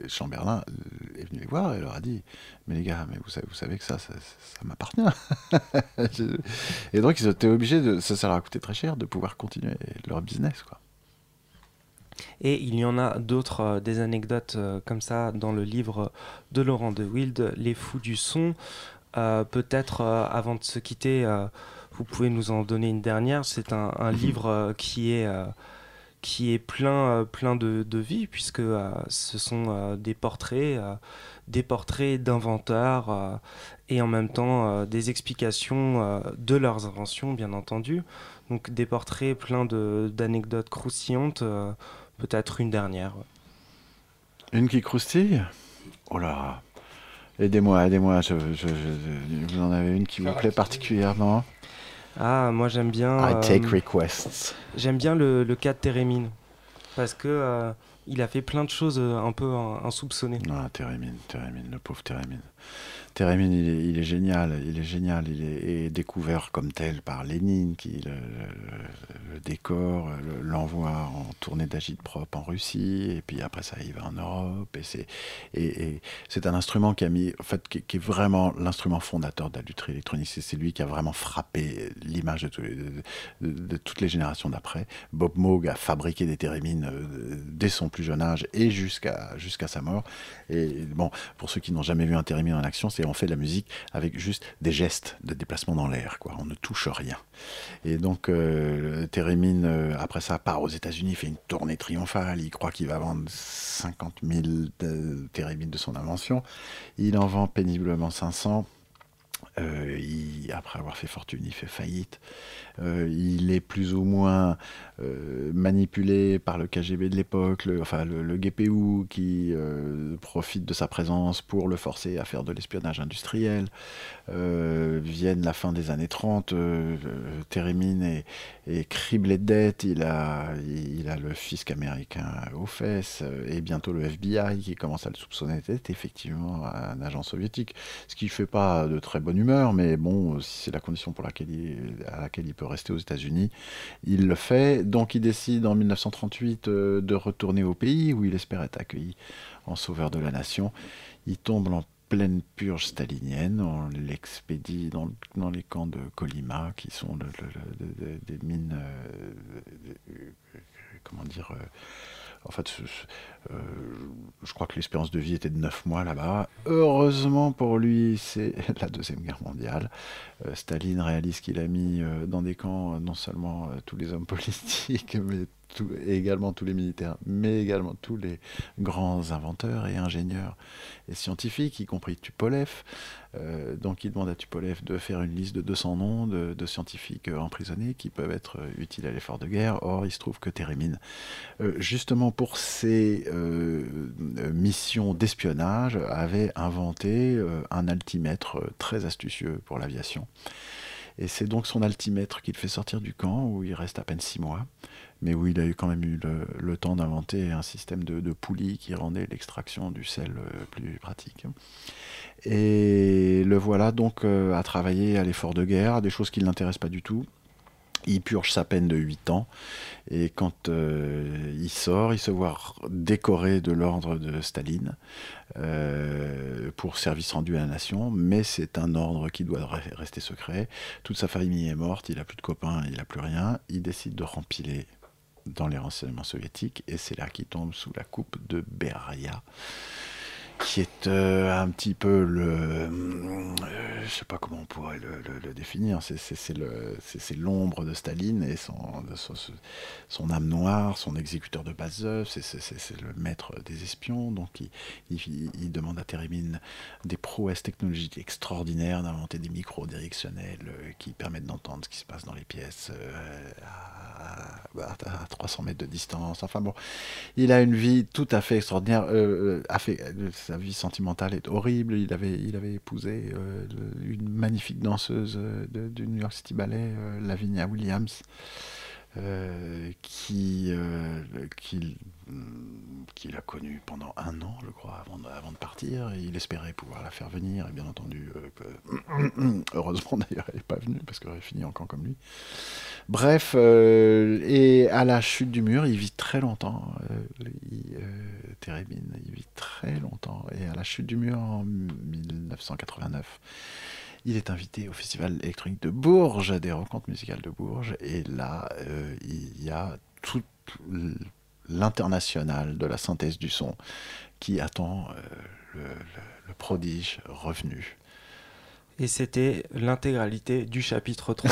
Chamberlain est venu les voir et leur a dit Mais les gars, mais vous savez, vous savez que ça, ça, m'appartient. et donc, ils étaient obligés, de, ça, leur a coûté très cher, de pouvoir continuer leur business. Quoi. Et il y en a d'autres, euh, des anecdotes euh, comme ça dans le livre de Laurent de Wild, Les fous du son. Euh, peut-être avant de se quitter, vous pouvez nous en donner une dernière. C'est un, un livre qui est qui est plein, euh, plein de, de vie, puisque euh, ce sont euh, des portraits, euh, des portraits d'inventeurs euh, et en même temps euh, des explications euh, de leurs inventions, bien entendu. Donc des portraits pleins de- d'anecdotes croustillantes, euh, peut-être une dernière. Une qui croustille? Oh là Aidez-moi, aidez-moi. Je, je- je- vous en avez une qui vous plaît particulièrement? Ah, moi j'aime bien. I euh, take requests. J'aime bien le, le cas de Térémine. Parce que euh, il a fait plein de choses euh, un peu insoupçonnées. Non, Térémine, Térémine, le pauvre Térémine. Térémine, il est, génial, il est génial, il est, découvert comme tel par Lénine, qui le, le- décore, le- l'envoie en tournée d'agite-prop en Russie, et puis après ça, il va en Europe, et c'est, et, un instrument qui a mis, en fait, qui, est vraiment l'instrument fondateur de la lutherie électronique. C'est, lui qui a vraiment frappé l'image de toutes les générations d'après. Bob Moog a fabriqué des thérémines euh, dès son plus jeune âge et jusqu'à, jusqu'à sa mort. Et bon, pour ceux qui n'ont jamais vu un thérémine en action, c'est on fait de la musique avec juste des gestes de déplacement dans l'air, quoi. On ne touche rien. Et donc, euh, euh, après ça, part aux États-Unis, fait une tournée triomphale. Il croit qu'il va vendre 50 000 de- de son invention. Il en vend péniblement 500. Euh, il- après avoir fait fortune, il fait faillite. Euh, il est plus ou moins euh, manipulé par le KGB de l'époque, le, enfin le, GPU qui euh, profite de sa présence pour le forcer à faire de l'espionnage industriel. Viennent la fin des années 30, euh, euh, Térémine est, est criblé de dettes, il a, il a le fisc américain aux fesses, et bientôt le FBI qui commence à le soupçonner d'être effectivement un agent soviétique, ce qui ne fait pas de très bonne humeur, mais bon, c'est la condition pour laquelle à laquelle il peut rester aux États-Unis, il le fait. Donc il décide en 1938 euh, de retourner au pays où il espère être accueilli en sauveur de la nation. Il tombe en pleine purge stalinienne, on l'expédie dans, le- dans les camps de Colima, qui sont des mines, euh, euh, comment dire, en fait, euh, je crois que l'espérance de vie était de 9 mois là-bas. Heureusement pour lui, c'est la Deuxième Guerre mondiale. Euh, Staline réalise qu'il a mis euh, dans des camps non seulement tous les hommes politiques, mais et également tous les militaires, mais également tous les grands inventeurs et ingénieurs et scientifiques, y compris Tupolev. Euh, donc il demande à Tupolev de faire une liste de 200 noms de, scientifiques euh, emprisonnés qui peuvent être euh, utiles à l'effort de guerre. Or, il se trouve que Térémine, justement pour ses missions d'espionnage, avait inventé un altimètre très astucieux pour l'aviation. Et c'est donc son altimètre qui le fait sortir du camp, où il reste à peine six mois, mais où il a eu quand même eu le, temps d'inventer un système de, de poulies qui rendait l'extraction du sel euh, plus pratique. Et le voilà donc euh, à travailler à l'effort de guerre, à des choses qui ne l'intéressent pas du tout. Il purge sa peine de 8 ans et quand euh, il sort, il se voit décoré de l'ordre de Staline pour service rendu à la nation, mais c'est un ordre qui doit re- rester secret. Toute sa famille est morte, il n'a plus de copains, il n'a plus rien. Il décide de rempiler dans les renseignements soviétiques et c'est là qu'il tombe sous la coupe de Beria qui est euh, un petit peu le, euh, je sais pas comment on pourrait le, le- le définir, c'est- l'ombre de Staline et son, son, son âme noire, son exécuteur de bas œuvre, c'est- le maître des espions, donc il, il- demande à Térémine des prouesses technologiques extraordinaires, d'inventer des micros directionnels euh, qui permettent d'entendre ce qui se passe dans les pièces euh, à, à- à 300 mètres de distance, enfin bon, il a une vie tout à fait extraordinaire. euh, fait- sa vie sentimentale est horrible. Il avait, il avait épousé euh, une magnifique danseuse euh, de- du New York City Ballet, euh, Lavinia Williams, qui, euh, qu'il qu'il a connue pendant un an, je crois, avant de, partir. Il espérait pouvoir la faire venir. Et bien entendu, euh, heureusement d'ailleurs, elle n'est pas venue parce qu'elle aurait fini encore comme lui. Bref, euh, et à la chute du mur, il vit très longtemps. Euh, il, euh, vit très longtemps. Et à la chute du mur en 1989, il est invité au Festival électronique de Bourges, des rencontres musicales de Bourges. Et là, il y a tout l'international de la synthèse du son qui attend euh, le, le- le prodige revenu. Et c'était l'intégralité du chapitre 3.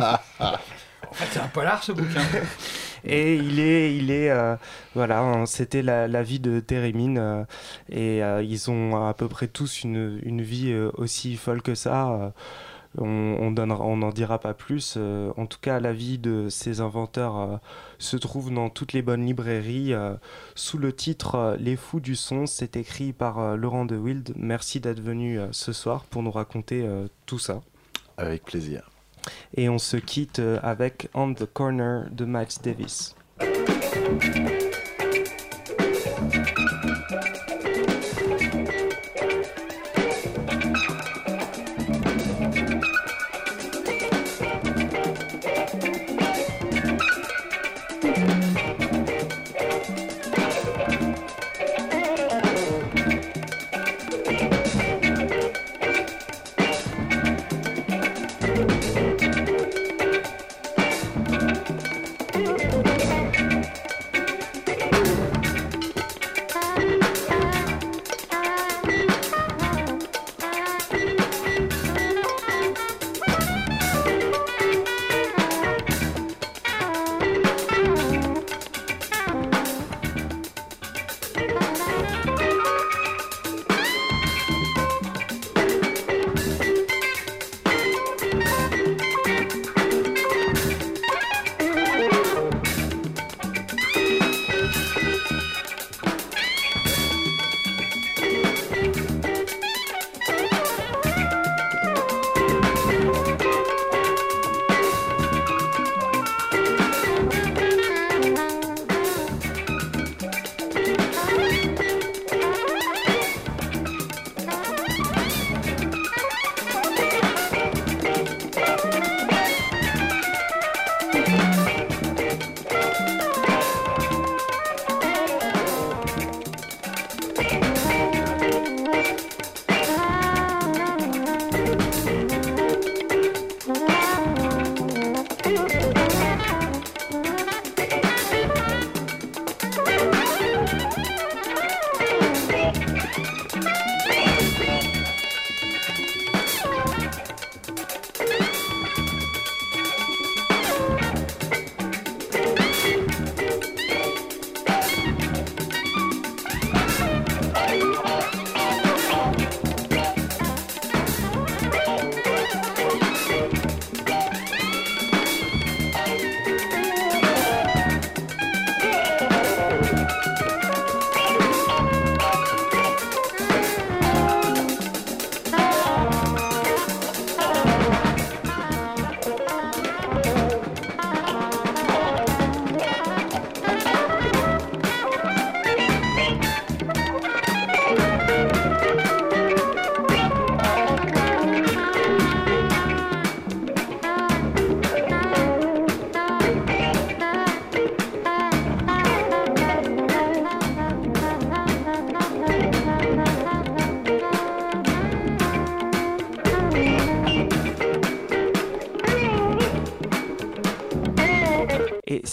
En fait, c'est un polar ce bouquin. Et il est, il est, euh, voilà, hein, c'était la, la vie de Térémine euh, et euh, ils ont à peu près tous une, une vie euh, aussi folle que ça. On, on donnera, on n'en dira pas plus. euh, en tout cas, la vie de ces inventeurs euh, se trouve dans toutes les bonnes librairies euh, sous le titre Les Fous du Son. C'est écrit par Laurent de Wild. Merci d'être venu ce soir pour nous raconter tout ça. Avec plaisir. Et on se quitte avec On the Corner de Miles Davis.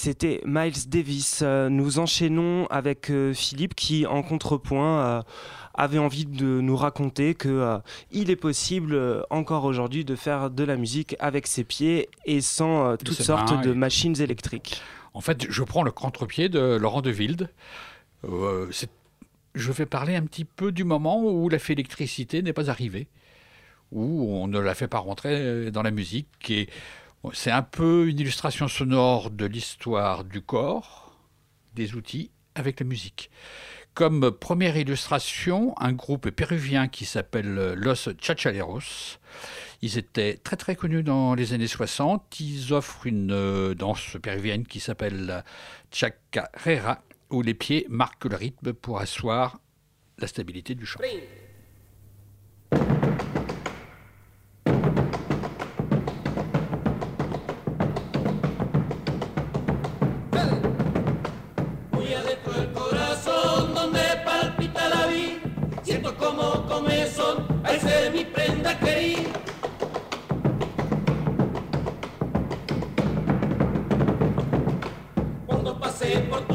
C'était Miles Davis. Euh, Nous enchaînons avec euh, Philippe qui, en contrepoint, euh, avait envie de nous raconter que il est possible encore aujourd'hui de faire de la musique avec ses pieds et sans toutes sortes de machines électriques. En fait, je prends le contre-pied de Laurent de Wilde. Euh, je vais parler un petit peu du moment où la électricité n'est pas arrivée, où on ne la fait pas rentrer dans la musique. Et c'est un peu une illustration sonore de l'histoire du corps, des outils, avec la musique. Comme première illustration, un groupe péruvien qui s'appelle Los Chachaleros. Ils étaient très très connus dans les années 60. Ils offrent une euh, danse péruvienne qui s'appelle la chacarera, où les pieds marquent le rythme pour asseoir la stabilité du chant. Comezón, al ser mi prenda querida. Cuando pasé por tu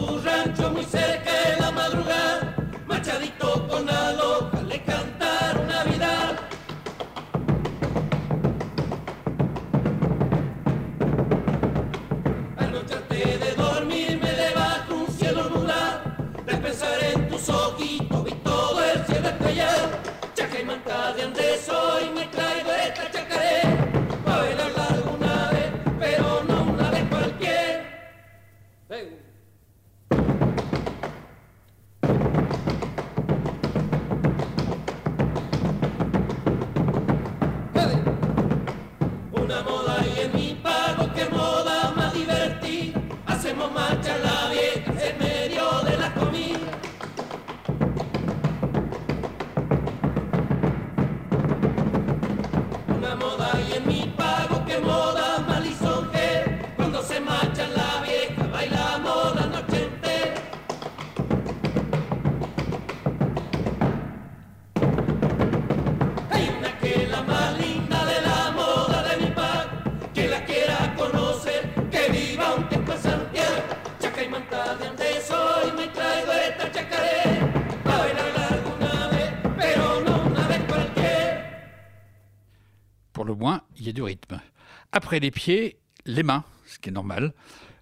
Après les pieds, les mains, ce qui est normal.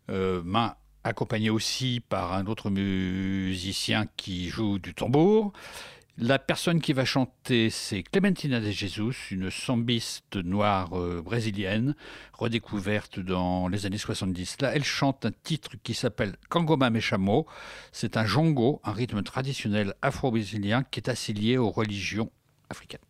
Euh, mains accompagnées aussi par un autre musicien qui joue du tambour. La personne qui va chanter, c'est Clementina de Jesus, une sambiste noire euh, brésilienne, redécouverte dans les années 70. Là, elle chante un titre qui s'appelle Kangoma Mechamo. C'est un jongo, un rythme traditionnel afro-brésilien qui est assez lié aux religions africaines.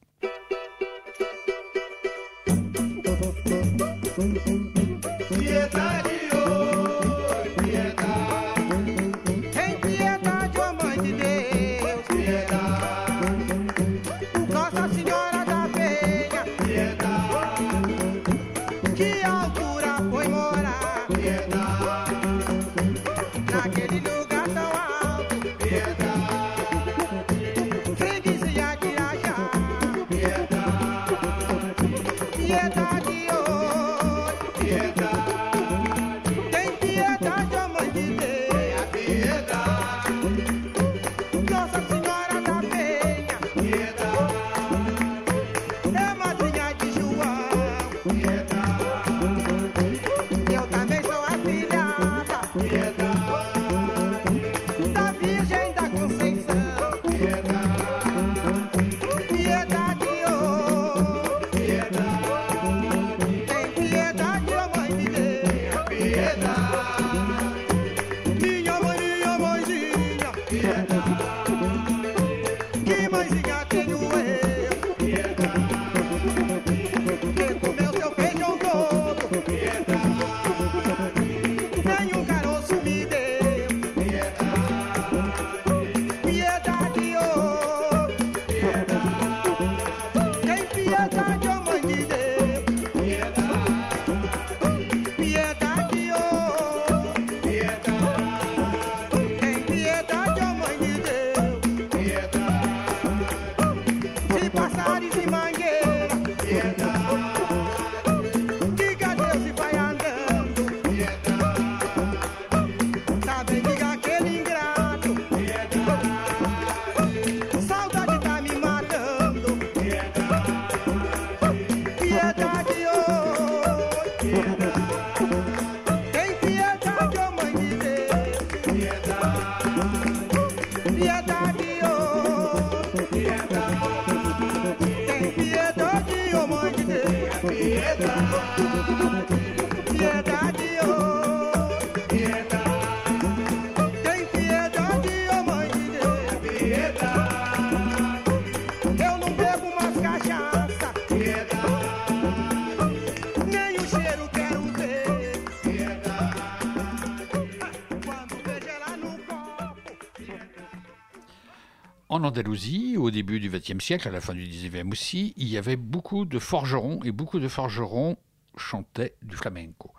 Andalousie, au début du XXe siècle, à la fin du XIXe aussi, il y avait beaucoup de forgerons et beaucoup de forgerons chantaient du flamenco.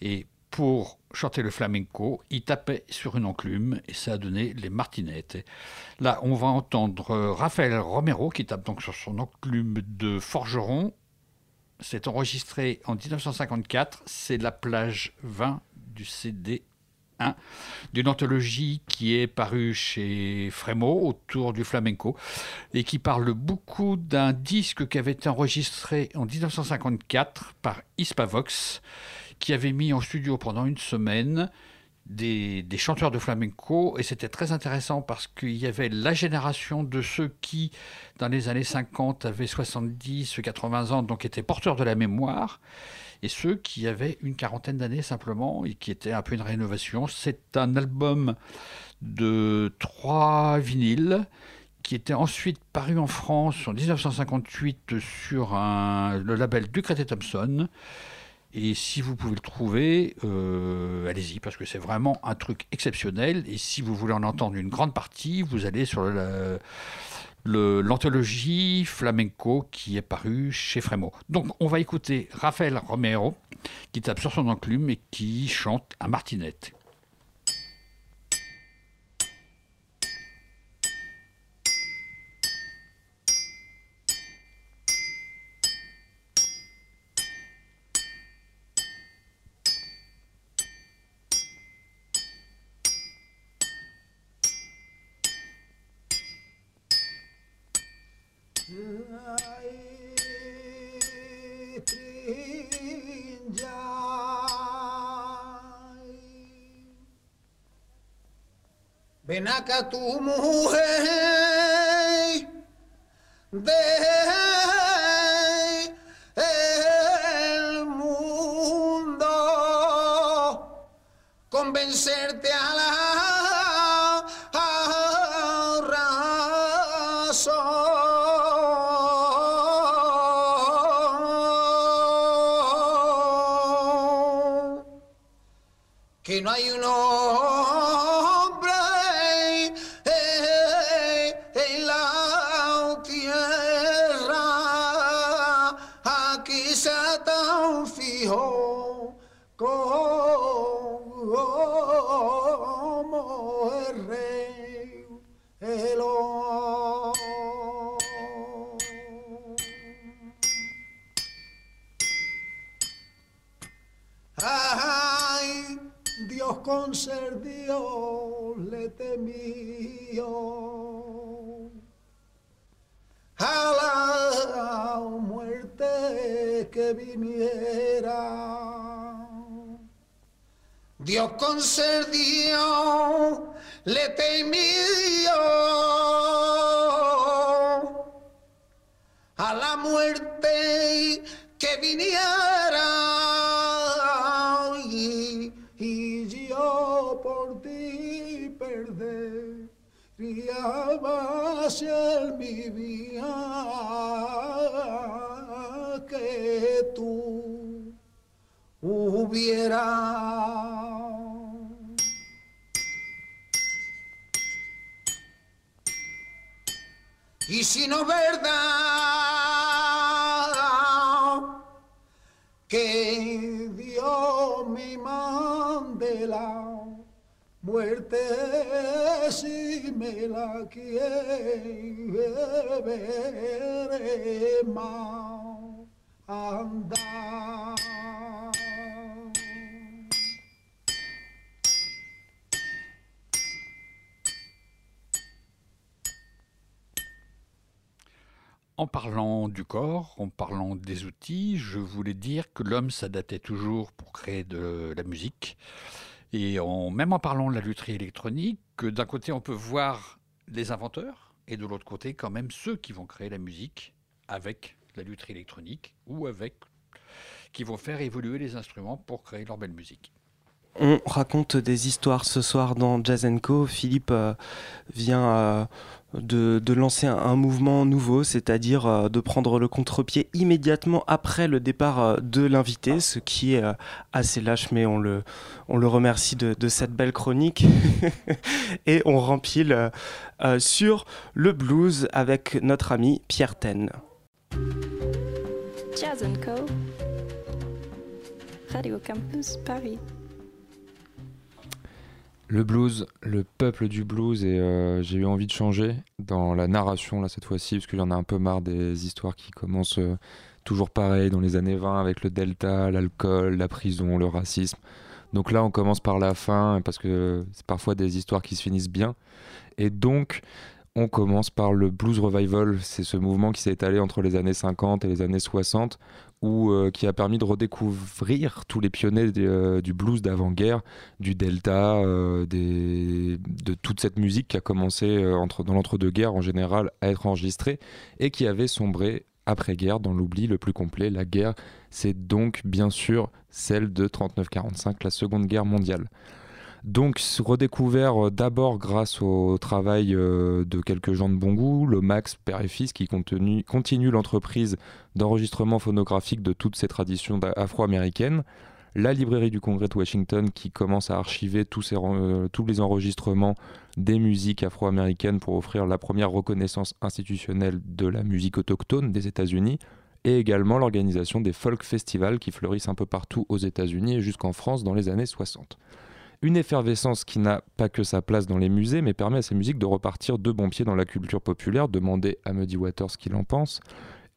Et pour chanter le flamenco, ils tapaient sur une enclume et ça a donné les martinettes. Et Là, on va entendre Raphaël Romero qui tape donc sur son enclume de forgeron. C'est enregistré en 1954. C'est la plage 20 du CD 1 d'une anthologie qui est parue chez Frémo autour du flamenco et qui parle beaucoup d'un disque qui avait été enregistré en 1954 par Hispavox qui avait mis en studio pendant une semaine des, des chanteurs de flamenco. Et c'était très intéressant parce qu'il y avait la génération de ceux qui, dans les années 50, avaient 70, 80 ans, donc étaient porteurs de la mémoire, et ceux qui avaient une quarantaine d'années simplement et qui étaient un peu une rénovation. C'est un album de trois vinyles qui était ensuite paru en France en 1958 sur le label Ducret et Thompson. Et si vous pouvez le trouver, euh, allez-y, parce que c'est vraiment un truc exceptionnel. Et si vous voulez en entendre une grande partie, vous allez sur le- l'anthologie flamenco qui est parue chez Frémo. Donc on va écouter Raphaël Romero, qui tape sur son enclume et qui chante à martinette. Ven acá tu mujer, deja Dios con ser Dios le temió. A la muerte que viniera. Y, y yo por ti perdería más si él vivía que tú hubiera. Y si no es verdad que Dios me mande la muerte si me la quiere veremos andar. En parlant du corps, en parlant des outils, je voulais dire que l'homme s'adaptait toujours pour créer de la musique. Et en, même en parlant de la lutherie électronique, que d'un côté on peut voir les inventeurs et de l'autre côté quand même ceux qui vont créer la musique avec la lutherie électronique ou avec qui vont faire évoluer les instruments pour créer leur belle musique. On raconte des histoires ce soir dans Jazz Co. Philippe euh, vient euh, de, lancer un, mouvement nouveau, c'est-à-dire euh, de prendre le contre-pied immédiatement après le départ de l'invité, ce qui est assez lâche, mais on le, remercie de, cette belle chronique. Et on rempile sur le blues avec notre ami Pierre Ten. Jazz. Radio Campus Paris. Le blues, le peuple du blues, et euh, j'ai eu envie de changer dans la narration là cette fois-ci, parce que j'en ai un peu marre des histoires qui commencent euh, toujours pareil dans les années 20 avec le delta, l'alcool, la prison, le racisme. Donc là, on commence par la fin, parce que c'est parfois des histoires qui se finissent bien. Et donc, on commence par le blues revival. C'est ce mouvement qui s'est étalé entre les années 50 et les années 60, où, euh, qui a permis de redécouvrir tous les pionniers euh, du blues d'avant-guerre, du delta, euh, de toute cette musique qui a commencé dans l'entre-deux-guerres en général à être enregistrée et qui avait sombré après-guerre dans l'oubli le plus complet. La guerre, c'est donc bien sûr celle de 39-45, la Seconde Guerre mondiale. Donc redécouvert euh, d'abord grâce au travail euh, de quelques gens de bon goût, le Max Père et Fils qui continue, l'entreprise d'enregistrement phonographique de toutes ces traditions afro-américaines, la librairie du Congrès de Washington qui commence à archiver euh, tous les enregistrements des musiques afro-américaines pour offrir la première reconnaissance institutionnelle de la musique autochtone des États-Unis, et également l'organisation des folk festivals qui fleurissent un peu partout aux États-Unis et jusqu'en France dans les années 60. Une effervescence qui n'a pas que sa place dans les musées, mais permet à ces musiques de repartir de bon pied dans la culture populaire, demander à Muddy Waters ce qu'il en pense,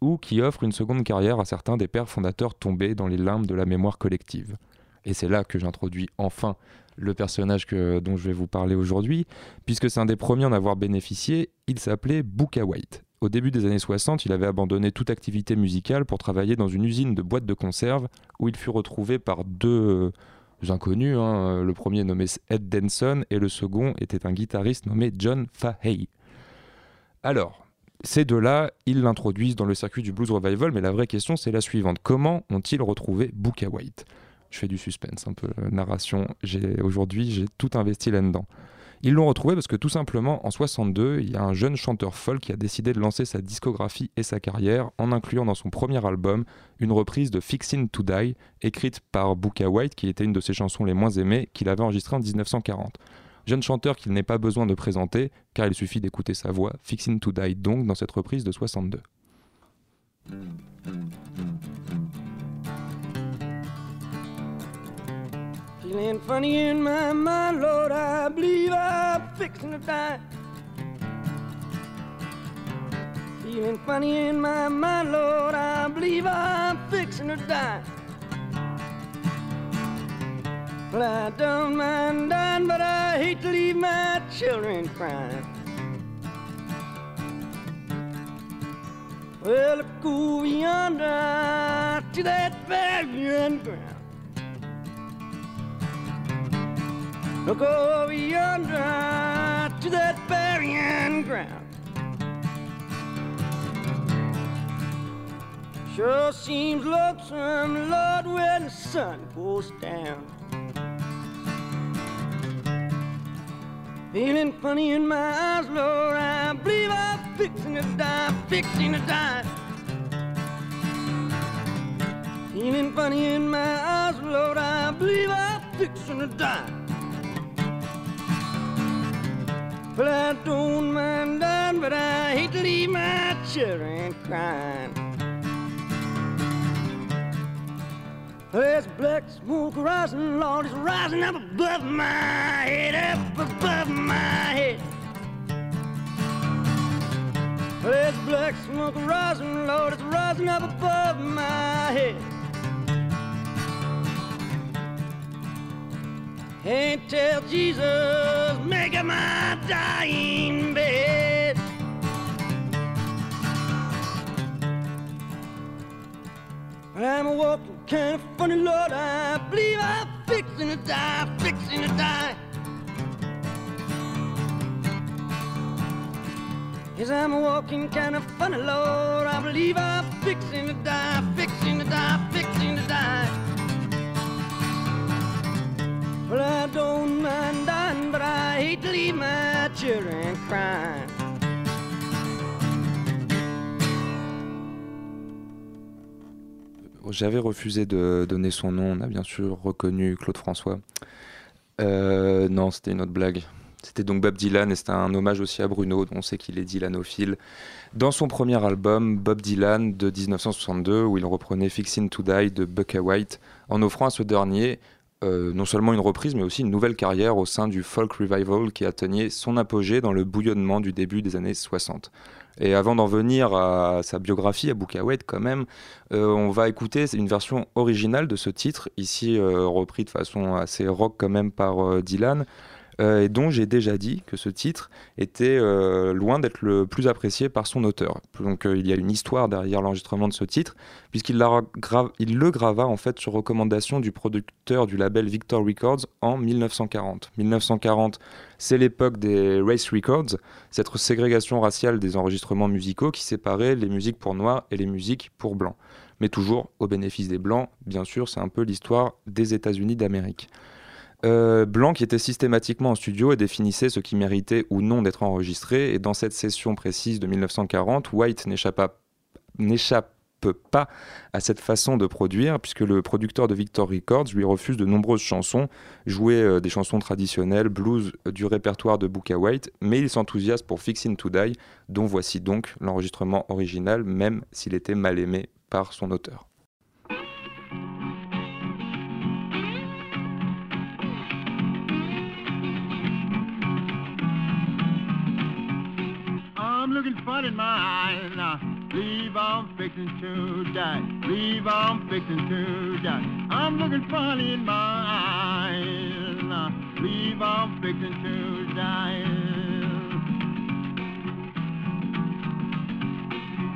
ou qui offre une seconde carrière à certains des pères fondateurs tombés dans les limbes de la mémoire collective. Et c'est là que j'introduis enfin le personnage dont je vais vous parler aujourd'hui, puisque c'est un des premiers à en avoir bénéficié, il s'appelait Booka White. Au début des années 60, il avait abandonné toute activité musicale pour travailler dans une usine de boîtes de conserve où il fut retrouvé par deux inconnus. hein. Le premier nommé Ed Denson et le second était un guitariste nommé John Fahey. Alors, ces deux-là, ils l'introduisent dans le circuit du blues revival, mais la vraie question c'est la suivante. Comment ont-ils retrouvé Booker White? Je fais du suspense, un peu narration. Aujourd'hui, j'ai tout investi là-dedans. Ils l'ont retrouvé parce que tout simplement, en 62, il y a un jeune chanteur folk qui a décidé de lancer sa discographie et sa carrière en incluant dans son premier album une reprise de Fixin' to Die, écrite par Booker White, qui était une de ses chansons les moins aimées, qu'il avait enregistrée en 1940. Jeune chanteur qu'il n'est pas besoin de présenter, car il suffit d'écouter sa voix, Fixin' to Die donc, dans cette reprise de 62. Feeling funny in my mind, Lord, I believe I'm fixing to die. Feeling funny in my mind, Lord, I believe I'm fixing to die. Well, I don't mind dying, but I hate to leave my children crying. Well, over yonder to that burying ground. Look over yonder to that burying ground. Sure seems lonesome, Lord, when the sun goes down. Feeling funny in my eyes, Lord, I believe I'm fixing to die, fixing to die. Feeling funny in my eyes, Lord, I believe I'm fixing to die. Well, I don't mind dying, but I hate to leave my children crying. There's black smoke rising, Lord, it's rising up above my head, up above my head. There's black smoke rising, Lord, it's rising up above my head. And tell Jesus, make it my dying bed. I'm a walking kind of funny, Lord. I believe I'm fixing to die, fixing to die. Yes, I'm a walking kind of funny, Lord. I believe I'm fixing to die, fixing to die, J'avais refusé de donner son nom, on a bien sûr reconnu Claude François. Euh, non, c'était une autre blague. C'était donc Bob Dylan et c'était un hommage aussi à Bruno, dont on sait qu'il est Dylanophile. Dans son premier album, Bob Dylan de 1962, où il reprenait Fixin' to Die de Bucka White, en offrant à ce dernier euh, non seulement une reprise, mais aussi une nouvelle carrière au sein du folk revival qui atteignait son apogée dans le bouillonnement du début des années 60. Et avant d'en venir à sa biographie, à Booker White quand même, euh, on va écouter une version originale de ce titre, ici euh, repris de façon assez rock quand même par Dylan, et dont j'ai déjà dit que ce titre était euh, loin d'être le plus apprécié par son auteur. Donc euh, il y a une histoire derrière l'enregistrement de ce titre, puisqu'il le grava en fait sur recommandation du producteur du label Victor Records en 1940. 1940, c'est l'époque des race records, cette ségrégation raciale des enregistrements musicaux qui séparait les musiques pour noirs et les musiques pour blancs. Mais toujours au bénéfice des blancs, bien sûr, c'est un peu l'histoire des États-Unis d'Amérique. Euh, Blanc était systématiquement en studio et définissait ce qui méritait ou non d'être enregistré. Et dans cette session précise de 1940, White n'échappe pas à cette façon de produire, puisque le producteur de Victor Records lui refuse de nombreuses chansons, jouer euh, des chansons traditionnelles, blues euh, du répertoire de Booker White, mais il s'enthousiasme pour Fixin' to Die, dont voici donc l'enregistrement original, même s'il était mal aimé par son auteur. Looking fun in my eyes now. Believe I'm fixing to die. Believe I'm fixing to die. I'm looking funny in my eyes now. Believe I'm fixing to die.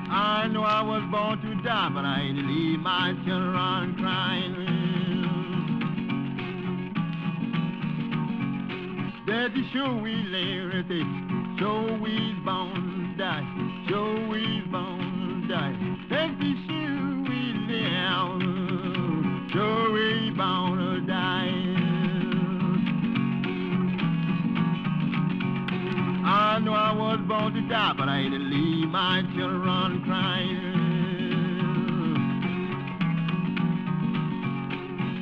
I know I was born to die, but I ain't leave my children crying. The show we liberty, show we bound die, show we bound die. Take the show we live, show we bound die. I know I was born to die, but I ain't to leave my children crying.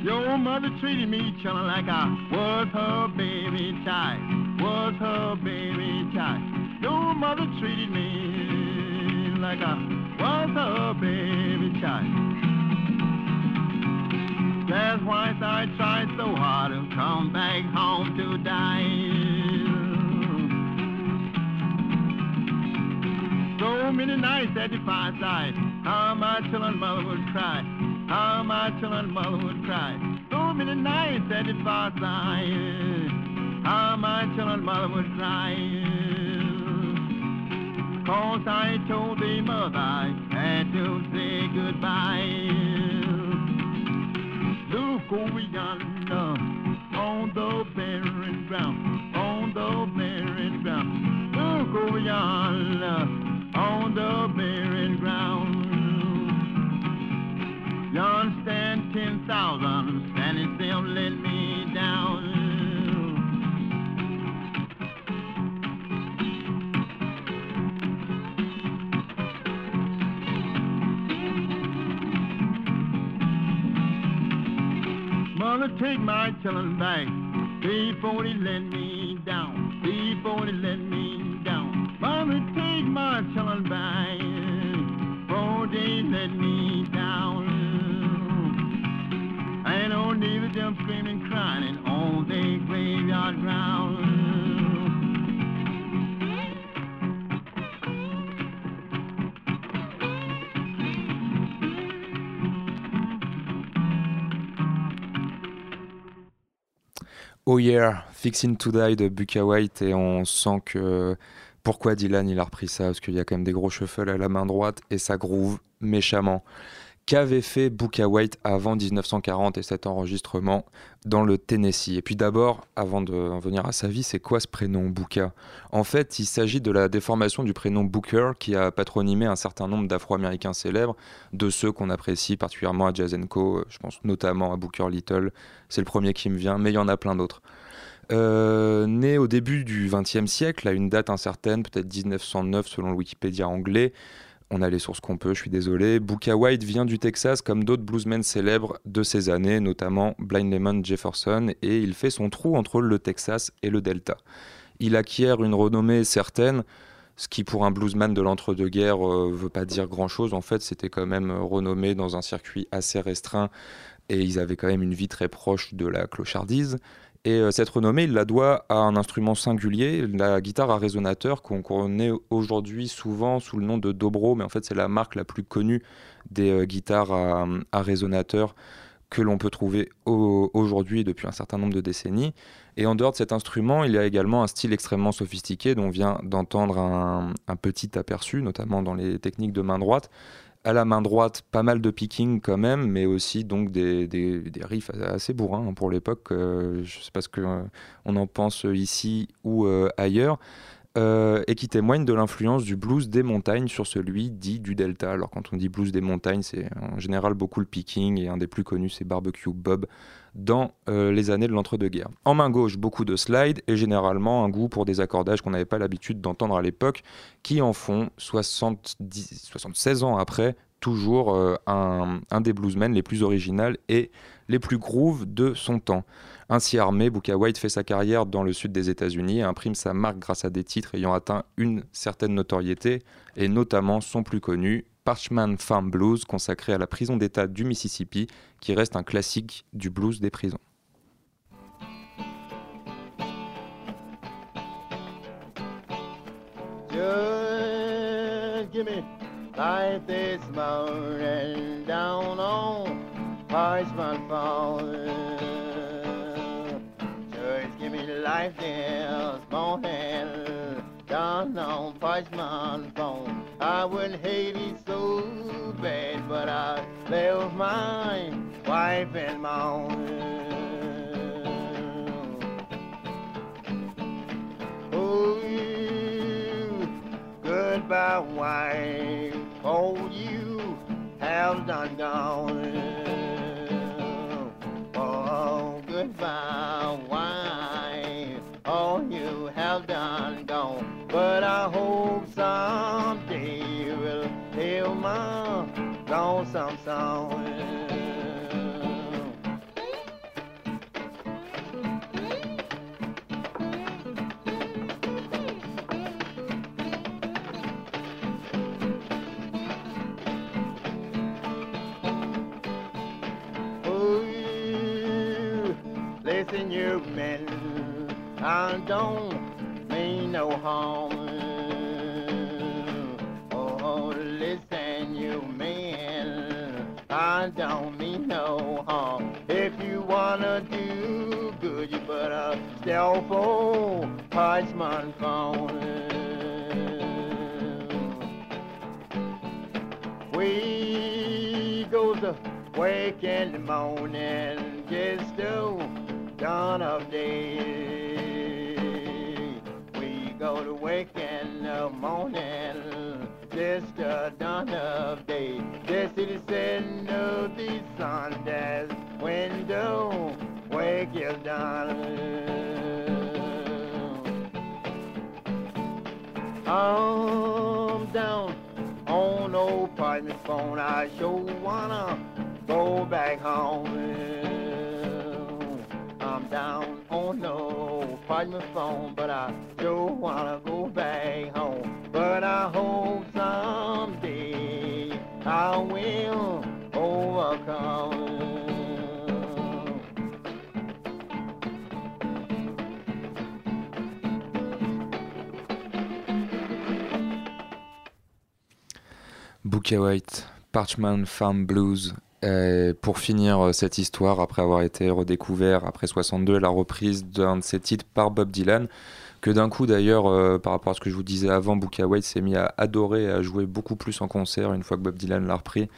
Your mother treated me, children, like I was her baby child, was her baby child. Your mother treated me like I was her baby child. That's why I tried so hard to come back home to die. So many nights at the fireside, how my children mother would cry, how my children mother would cry. So many nights at the fireside, how my children mother would cry. Cause I told the mother I had to say goodbye. Look over yonder, on the barren ground, on the barren ground. Look over yonder, on the barren Yon stand ten thousand, standing still, let me down. Mother, take my children back before they let me down, before they let me down. Mother, take my children back before they let me Oh yeah, Fixing to Die de Buka White et on sent que pourquoi Dylan il a repris ça? Parce qu'il y a quand même des gros shuffles à la main droite et ça groove méchamment. Qu'avait fait Buka White avant 1940 et cet enregistrement dans le Tennessee Et puis d'abord, avant de venir à sa vie, c'est quoi ce prénom Buka En fait, il s'agit de la déformation du prénom Booker qui a patronymé un certain nombre d'Afro-Américains célèbres, de ceux qu'on apprécie particulièrement à Jazz Co. Je pense notamment à Booker Little, c'est le premier qui me vient, mais il y en a plein d'autres. Euh, né au début du XXe siècle, à une date incertaine, peut-être 1909 selon le Wikipédia anglais, on a les sources qu'on peut, je suis désolé. Booka White vient du Texas comme d'autres bluesmen célèbres de ces années, notamment Blind Lemon Jefferson, et il fait son trou entre le Texas et le Delta. Il acquiert une renommée certaine, ce qui pour un bluesman de l'entre-deux-guerres ne veut pas dire grand-chose. En fait, c'était quand même renommé dans un circuit assez restreint, et ils avaient quand même une vie très proche de la clochardise. Et euh, cette renommée, il la doit à un instrument singulier, la guitare à résonateur qu'on connaît aujourd'hui souvent sous le nom de Dobro, mais en fait c'est la marque la plus connue des euh, guitares à, résonateur que l'on peut trouver au, aujourd'hui depuis un certain nombre de décennies. Et en dehors de cet instrument, il y a également un style extrêmement sophistiqué dont on vient d'entendre un petit aperçu, notamment dans les techniques de main droite à la main droite, pas mal de picking quand même, mais aussi donc des, riffs assez bourrins hein, pour l'époque. Euh, je ne sais pas ce qu'on on en pense ici ou euh, ailleurs. Euh, et qui témoigne de l'influence du blues des montagnes sur celui dit du delta. Alors quand on dit blues des montagnes, c'est en général beaucoup le picking et un des plus connus c'est Barbecue Bob dans euh, les années de l'entre-deux-guerres. En main gauche, beaucoup de slides et généralement un goût pour des accordages qu'on n'avait pas l'habitude d'entendre à l'époque, qui en font 70, 76 ans après toujours euh, un, des bluesmen les plus originales et les plus grooves de son temps. Ainsi armé, Booka White fait sa carrière dans le sud des États-Unis et imprime sa marque grâce à des titres ayant atteint une certaine notoriété, et notamment son plus connu, Parchman Farm Blues, consacré à la prison d'État du Mississippi, qui reste un classique du blues des prisons. I wouldn't hate it so bad, but I left my wife and my own. Oh, you, goodbye, wife. Oh, you have done gone. Oh, goodbye, wife. All you have done gone. But I hope some song. Listen, you men, I don't mean no harm. You wanna do good, you better stay for Parchman phone. We goes to wake in the morning, just to dawn of day. We go to wake in the morning, just to dawn of day. The citizen of the sun that's window, wake you darling. I'm down on old apartment phone. I sure wanna go back home. I'm down on no apartment phone, but I sure wanna go back home. But I hope someday I will overcome. Bookie White, Parchman Farm Blues. Et pour finir euh, cette histoire, après avoir été redécouvert après 62, la reprise d'un de ses titres par Bob Dylan, que d'un coup d'ailleurs, euh, par rapport à ce que je vous disais avant, Bookie White s'est mis à adorer et à jouer beaucoup plus en concert une fois que Bob Dylan l'a repris.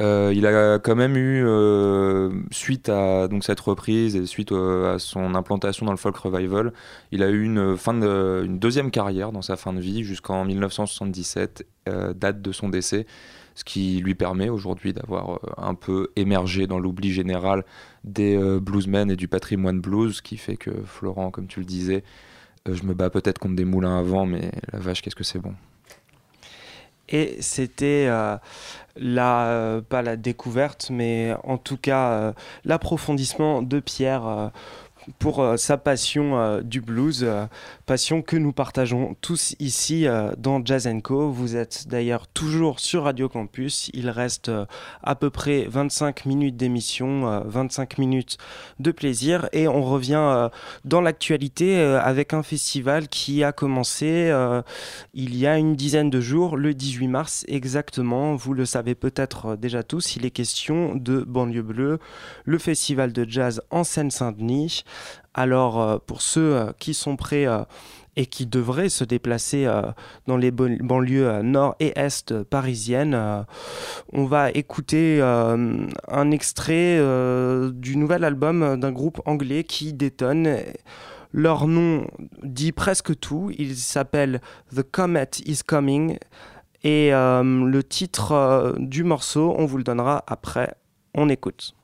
Euh, il a quand même eu, euh, suite à donc, cette reprise et suite euh, à son implantation dans le folk revival, il a eu une, fin de, une deuxième carrière dans sa fin de vie jusqu'en 1977, euh, date de son décès, ce qui lui permet aujourd'hui d'avoir un peu émergé dans l'oubli général des bluesmen et du patrimoine blues, ce qui fait que Florent, comme tu le disais, je me bats peut-être contre des moulins avant, mais la vache, qu'est-ce que c'est bon. Et c'était euh, la, euh, pas la découverte, mais en tout cas euh, l'approfondissement de Pierre euh, pour euh, sa passion euh, du blues, euh, passion que nous partageons tous ici dans Jazz Co. Vous êtes d'ailleurs toujours sur Radio Campus. Il reste à peu près 25 minutes d'émission, euh, 25 minutes de plaisir et on revient dans l'actualité avec un festival qui a commencé il y a une dizaine de jours, le 18 mars exactement. Vous le savez peut-être déjà tous, il est question de Banlieue Bleue, le festival de jazz en Seine-Saint-Denis. Alors euh, pour ceux euh, qui sont prêts euh, et qui devraient se déplacer dans les ban- banlieues nord et est parisiennes, on va écouter un extrait du nouvel album d'un groupe anglais qui détonne. Leur nom dit presque tout. Il s'appelle The Comet is Coming. Et le titre du morceau, on vous le donnera après. On écoute.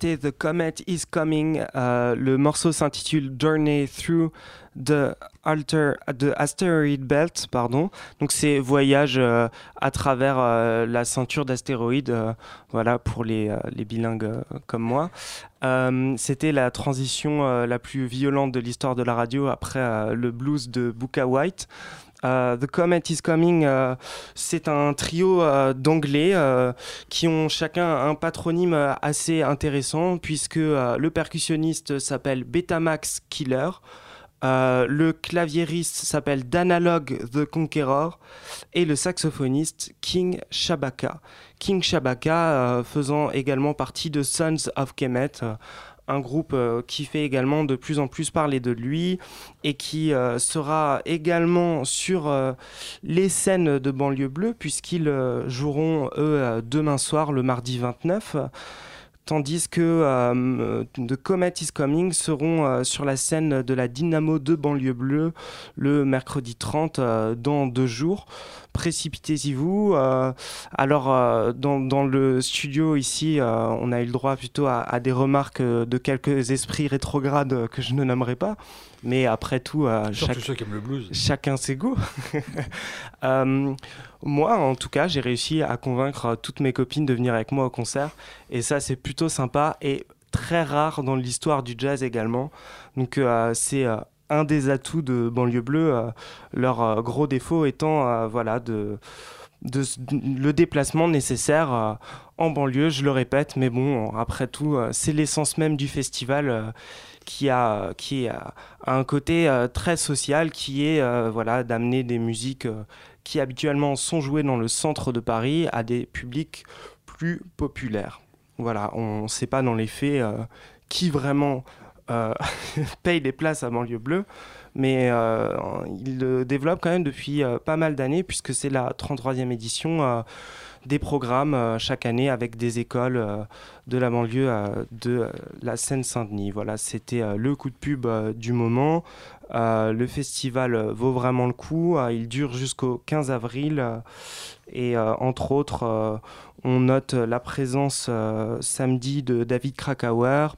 C'était The Comet is Coming. Euh, le morceau s'intitule Journey Through the, Asteroid Belt. Pardon. Donc c'est voyage euh, à travers euh, la ceinture d'astéroïdes. voilà pour les, les bilingues comme moi. C'était la transition la plus violente de l'histoire de la radio après le blues de Booka White. Euh, The Comet is Coming, euh, c'est un trio euh, d'anglais qui ont chacun un patronyme assez intéressant puisque le percussionniste s'appelle Betamax Killer. le claviériste s'appelle Danalog the Conqueror et le saxophoniste King Shabaka. King Shabaka faisant également partie de Sons of Kemet, un groupe euh, qui fait également de plus en plus parler de lui et qui euh, sera également sur euh, les scènes de banlieue bleue puisqu'ils joueront eux demain soir le mardi 29 tandis que euh, The Comet is Coming seront euh, sur la scène de la Dynamo de banlieue bleue le mercredi 30 euh, dans deux jours. Précipitez-y-vous. Alors, dans, dans le studio ici, on a eu le droit plutôt à, à des remarques de quelques esprits rétrogrades que je ne nommerai pas. Mais après tout, Surtout chaque- ceux qui aiment le blues. chacun ses goûts. Moi, en tout cas, j'ai réussi à convaincre euh, toutes mes copines de venir avec moi au concert. Et ça, c'est plutôt sympa et très rare dans l'histoire du jazz également. Donc, euh, c'est euh, un des atouts de Banlieue Bleue. leur gros défaut étant voilà, le déplacement nécessaire en banlieue, je le répète. Mais bon, après tout, c'est l'essence même du festival. qui a, a un côté très social qui est voilà, d'amener des musiques qui habituellement sont jouées dans le centre de Paris à des publics plus populaires. Voilà, on ne sait pas dans les faits euh, qui vraiment euh, paye les places à Banlieue Bleue, mais euh, il le développe quand même depuis pas mal d'années puisque c'est la 33e édition des programmes chaque année avec des écoles de la banlieue de la Seine-Saint-Denis. Voilà, c'était le coup de pub du moment. Euh, le festival vaut vraiment le coup. Euh, il dure jusqu'au 15 avril. euh, et entre autres, on note la présence samedi de David Krakauer.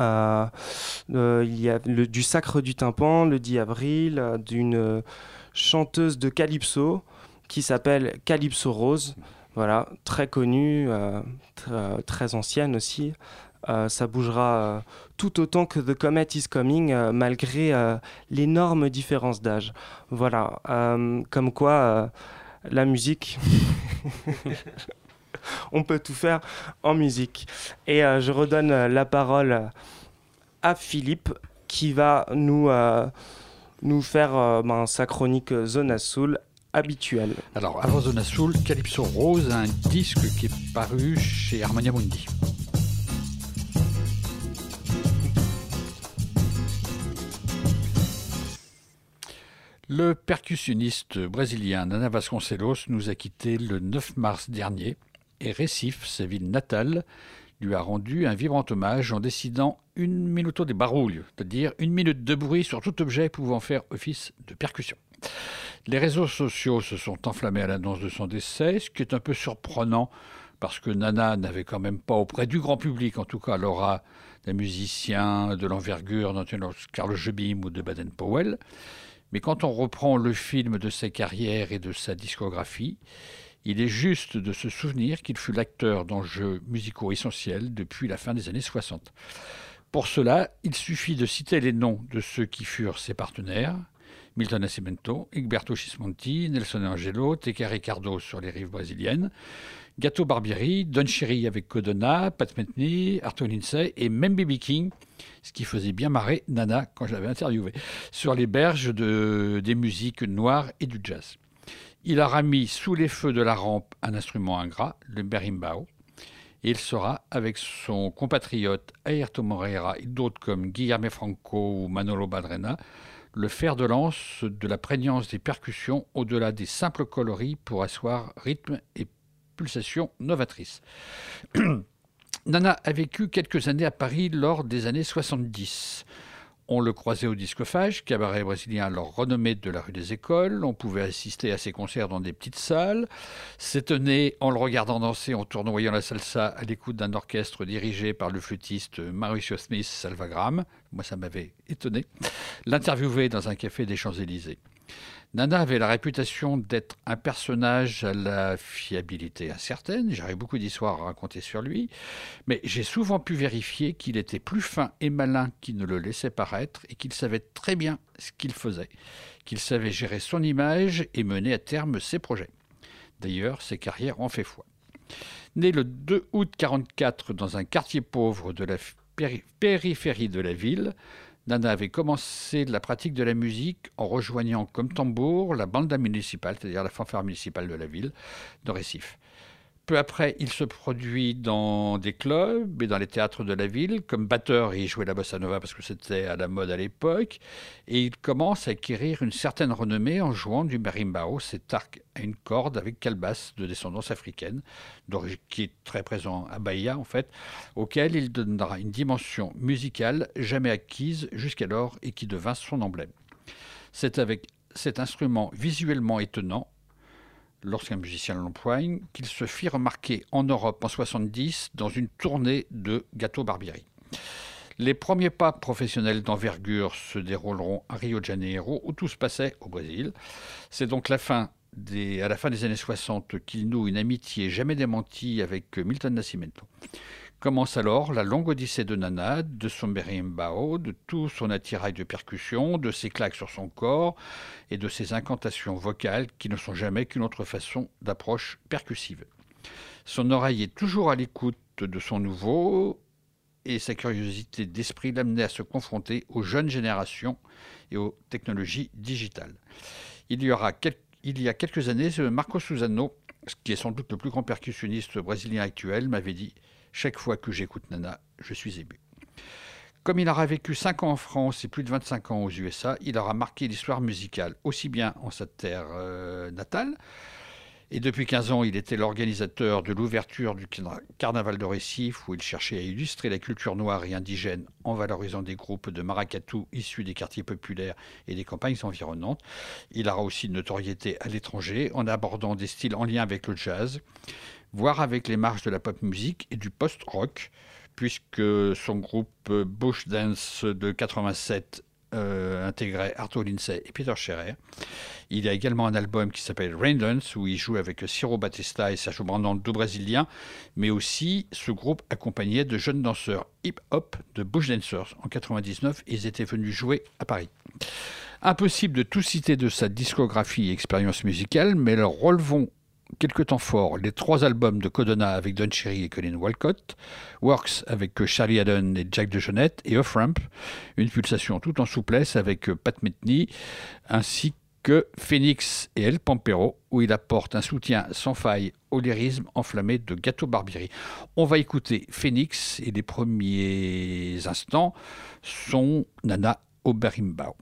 Il y a du Sacre du Tympan le 10 avril, d'une chanteuse de Calypso qui s'appelle Calypso Rose. Voilà, très connue, tr- très ancienne aussi. Euh, ça bougera euh, tout autant que The Comet is Coming, euh, malgré l'énorme différence d'âge. Voilà, comme quoi la musique, on peut tout faire en musique. Et je redonne la parole à Philippe qui va nous, nous faire ben, sa chronique Zona Soul habituelle. Alors, avant Zona Soul, Calypso Rose un disque qui est paru chez Harmonia Mundi. Le percussionniste brésilien Nana Vasconcelos nous a quittés le 9 mars dernier et Recife, sa ville natale, lui a rendu un vibrant hommage en décidant une minuto de barulho, c'est-à-dire une minute de bruit sur tout objet pouvant faire office de percussion. Les réseaux sociaux se sont enflammés à l'annonce de son décès, ce qui est un peu surprenant parce que Nana n'avait quand même pas auprès du grand public, en tout cas l'aura d'un musicien de l'envergure d'un Carl Jobim ou de Baden-Powell. Mais quand on reprend le film de sa carrière et de sa discographie, il est juste de se souvenir qu'il fut l'acteur d'enjeux musicaux essentiels depuis la fin des années 60. Pour cela, il suffit de citer les noms de ceux qui furent ses partenaires, Milton Nascimento, Egberto Gismonti, Nelson Angelo, Teca Ricardo sur les rives brésiliennes, Gato Barbieri, Don Cherry avec Codona, Pat Metheny, Arthur Lindsay et même B.B. King, ce qui faisait bien marrer Nana quand je l'avais interviewé, sur les berges de, des musiques noires et du jazz. Il a remis sous les feux de la rampe un instrument ingrat, le berimbau, et il sera, avec son compatriote Ayrton Moreira et d'autres comme Guillermo Franco ou Manolo Badrena, le fer de lance de la prégnance des percussions au-delà des simples coloris pour asseoir rythme et pulsation novatrice. Nana a vécu quelques années à Paris lors des années 70. On le croisait au discophage, cabaret brésilien alors renommé de la rue des Écoles. On pouvait assister à ses concerts dans des petites salles. S'étonner en le regardant danser, en tournoyant la salsa à l'écoute d'un orchestre dirigé par le flûtiste Mauricio Smith Salvagram. Moi, ça m'avait étonné. L'interviewer dans un café des Champs-Élysées. Nana avait la réputation d'être un personnage à la fiabilité incertaine. J'aurais beaucoup d'histoires à raconter sur lui. Mais j'ai souvent pu vérifier qu'il était plus fin et malin qu'il ne le laissait paraître et qu'il savait très bien ce qu'il faisait, qu'il savait gérer son image et mener à terme ses projets. D'ailleurs, ses carrières en fait foi. Né le 2 août 1944 dans un quartier pauvre de la péri- périphérie de la ville, Nana avait commencé la pratique de la musique en rejoignant comme tambour la banda municipale, c'est-à-dire la fanfare municipale de la ville de Récif. Peu après, il se produit dans des clubs et dans les théâtres de la ville. Comme batteur, il jouait la bossa nova parce que c'était à la mode à l'époque. Et il commence à acquérir une certaine renommée en jouant du marimbao, cet arc à une corde avec calebasse de descendance africaine, qui est très présent à Bahia en fait, auquel il donnera une dimension musicale jamais acquise jusqu'alors et qui devint son emblème. C'est avec cet instrument visuellement étonnant lorsqu'un musicien l'empoigne, qu'il se fit remarquer en Europe en 70 dans une tournée de Gâteau Barbieri. Les premiers pas professionnels d'envergure se dérouleront à Rio de Janeiro, où tout se passait au Brésil. C'est donc à la fin des années 60 qu'il noue une amitié jamais démentie avec Milton Nascimento. Commence alors la longue odyssée de Nana, de son berimbau, de tout son attirail de percussion, de ses claques sur son corps et de ses incantations vocales qui ne sont jamais qu'une autre façon d'approche percussive. Son oreille est toujours à l'écoute de son nouveau et sa curiosité d'esprit l'amenait à se confronter aux jeunes générations et aux technologies digitales. Il y, il y a quelques années, Marco Susano, qui est sans doute le plus grand percussionniste brésilien actuel, m'avait dit Chaque fois que j'écoute Nana, je suis ému. Comme il aura vécu 5 ans en France et plus de 25 ans aux USA, il aura marqué l'histoire musicale aussi bien en sa terre euh, natale, et depuis 15 ans, il était l'organisateur de l'ouverture du carna- carnaval de Récif, où il cherchait à illustrer la culture noire et indigène en valorisant des groupes de maracatu issus des quartiers populaires et des campagnes environnantes. Il aura aussi une notoriété à l'étranger en abordant des styles en lien avec le jazz, voire avec les marges de la pop music et du post-rock, puisque son groupe euh, Bush Dance de 87 euh, Arthur Lindsay et Peter Scherer. Il y a également un album qui s'appelle Rain Dance où il joue avec Ciro Batista et Sergio Brandon, deux Brésiliens, mais aussi ce groupe accompagné de jeunes danseurs hip-hop de Bush Dancers. En 99, ils étaient venus jouer à Paris. Impossible de tout citer de sa discographie et expérience musicale, mais leur relevons quelques temps forts les trois albums de Codona avec Don Cherry et Colin Walcott, Works avec Charlie Haddon et Jack DeJohnette et Off Ramp, une pulsation tout en souplesse avec Pat Metheny, ainsi que Phoenix et El Pampero, où il apporte un soutien sans faille au lyrisme enflammé de Gâteau Barbieri. On va écouter Phoenix et les premiers instants sont Nana Oberimbao.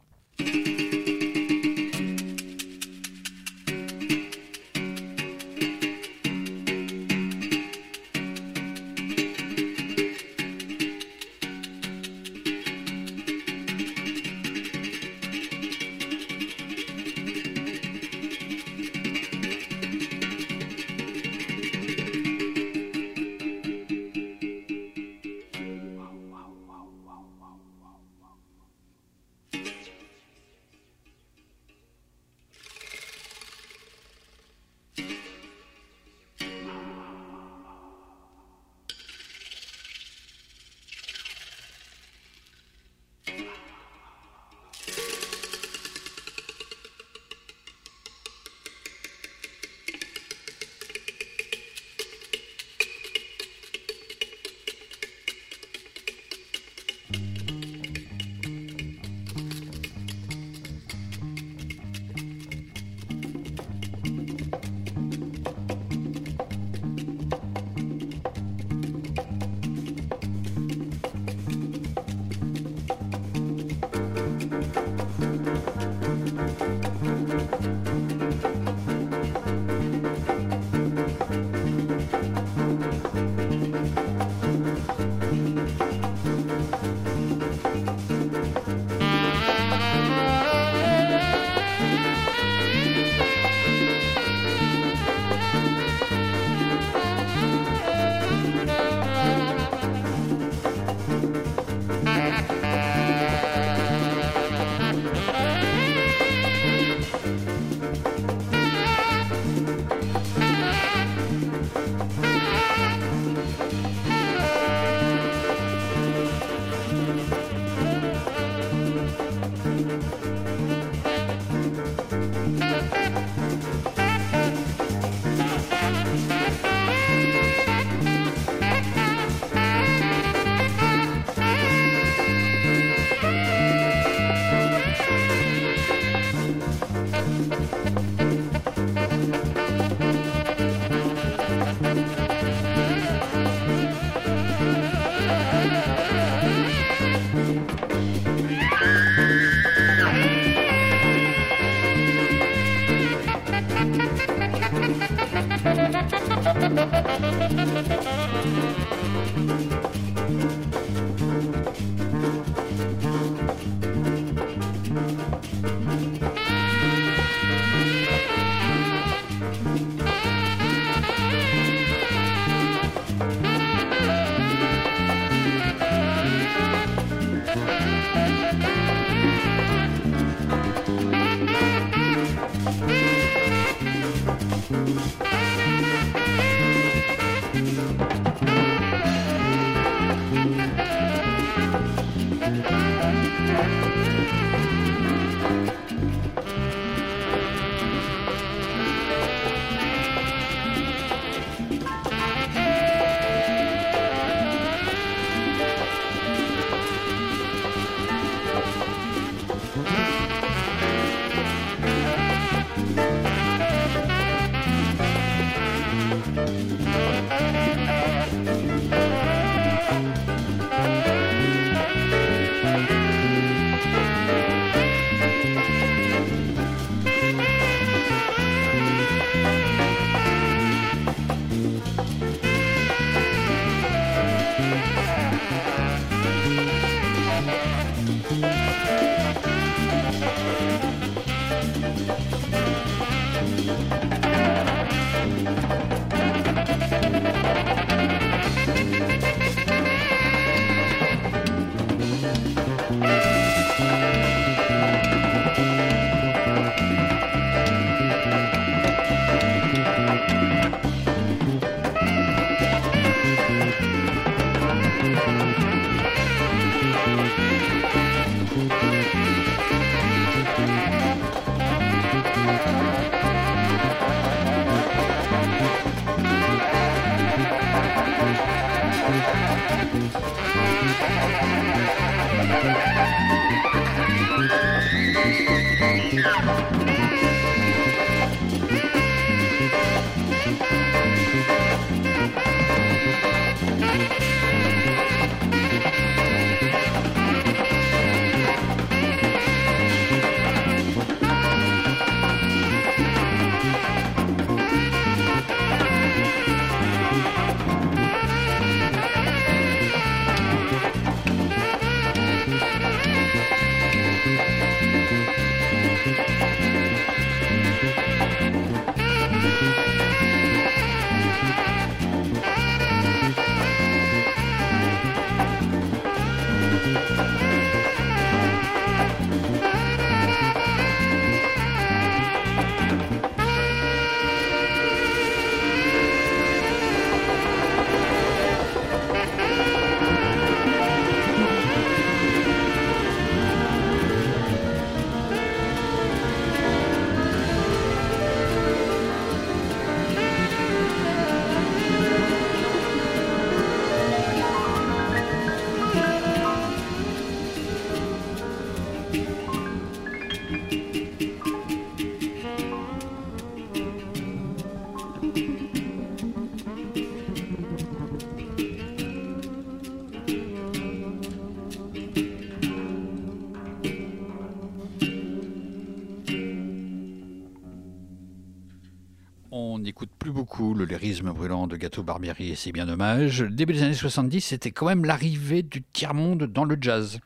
Brûlant de Gâteau Barbieri et c'est bien dommage. Début des années 70, c'était quand même l'arrivée du tiers-monde dans le jazz,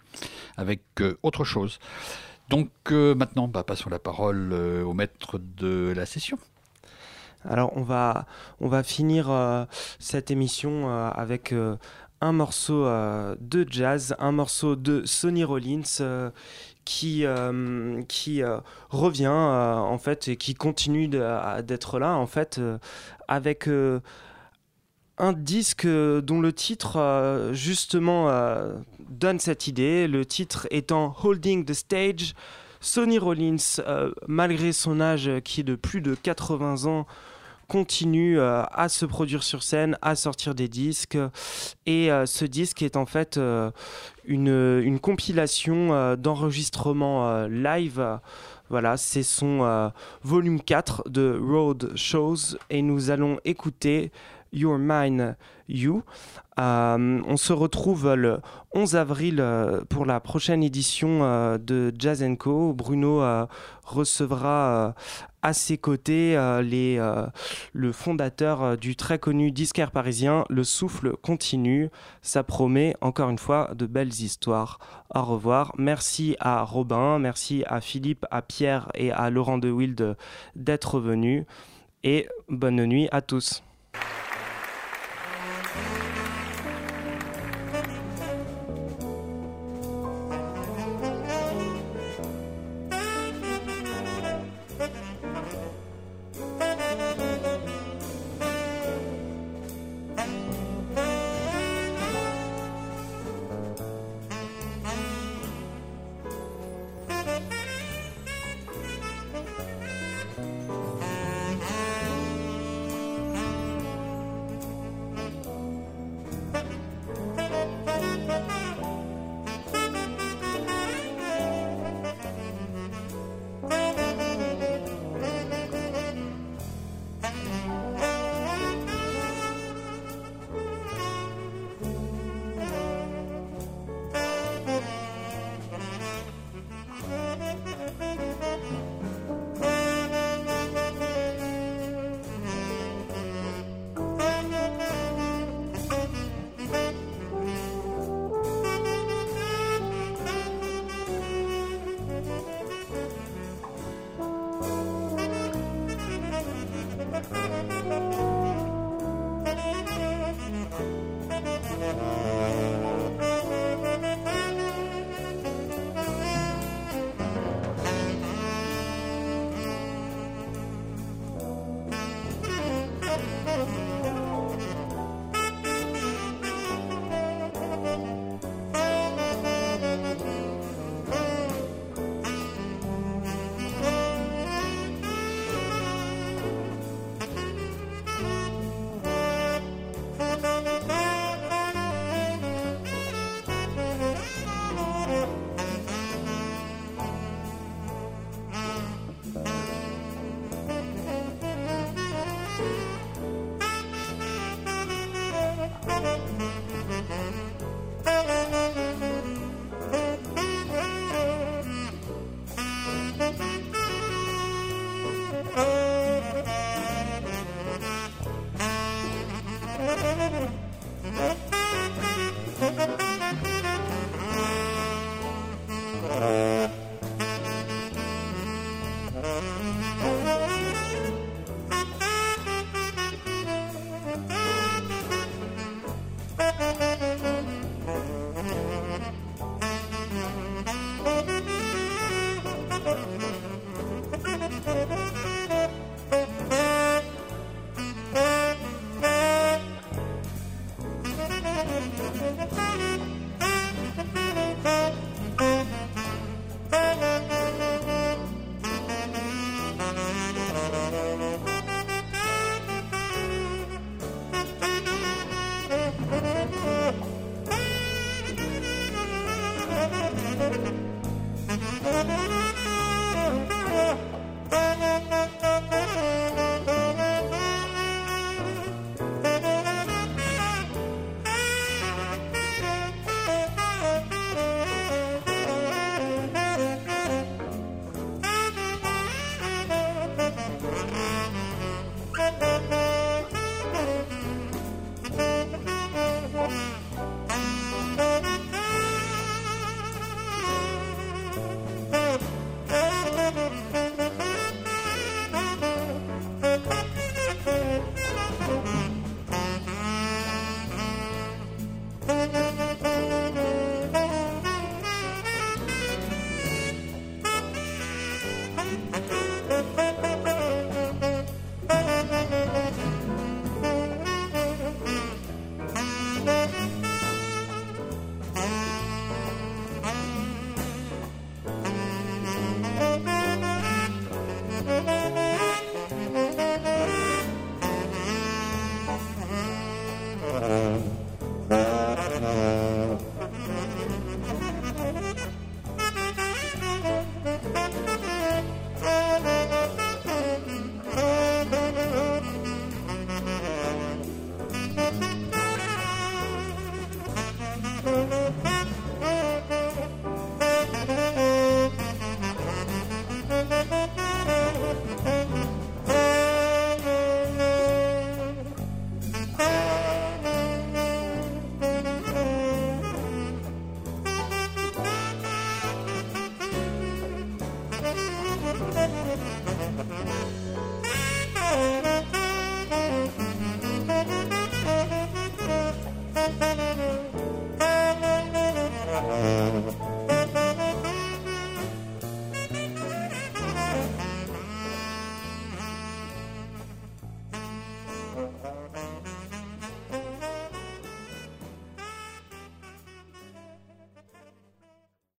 avec euh, autre chose. Donc euh, maintenant, bah, passons la parole euh, au maître de la session. Alors on va, on va finir euh, cette émission avec un morceau de jazz, un morceau de Sonny Rollins qui, euh, euh, revient euh, en fait et qui continue d'être là en fait avec un disque dont le titre justement donne cette idée, le titre étant Holding the Stage. Sonny Rollins, malgré son âge qui est de plus de 80 ans, continue euh, à se produire sur scène, à sortir des disques. Et euh, ce disque est en fait euh, une, compilation d'enregistrements live. Voilà, c'est son volume 4 de Road Shows. Et nous allons écouter Your Mine You. Euh, on se retrouve le 11 avril euh, pour la prochaine édition euh, de Jazz Co. Bruno recevra à ses côtés les, le fondateur du très connu disquaire parisien Le Souffle Continue. Ça promet encore une fois de belles histoires. Au revoir. Merci à Robin, merci à Philippe, à Pierre et à Laurent De Wild d'être venus. Et bonne nuit à tous.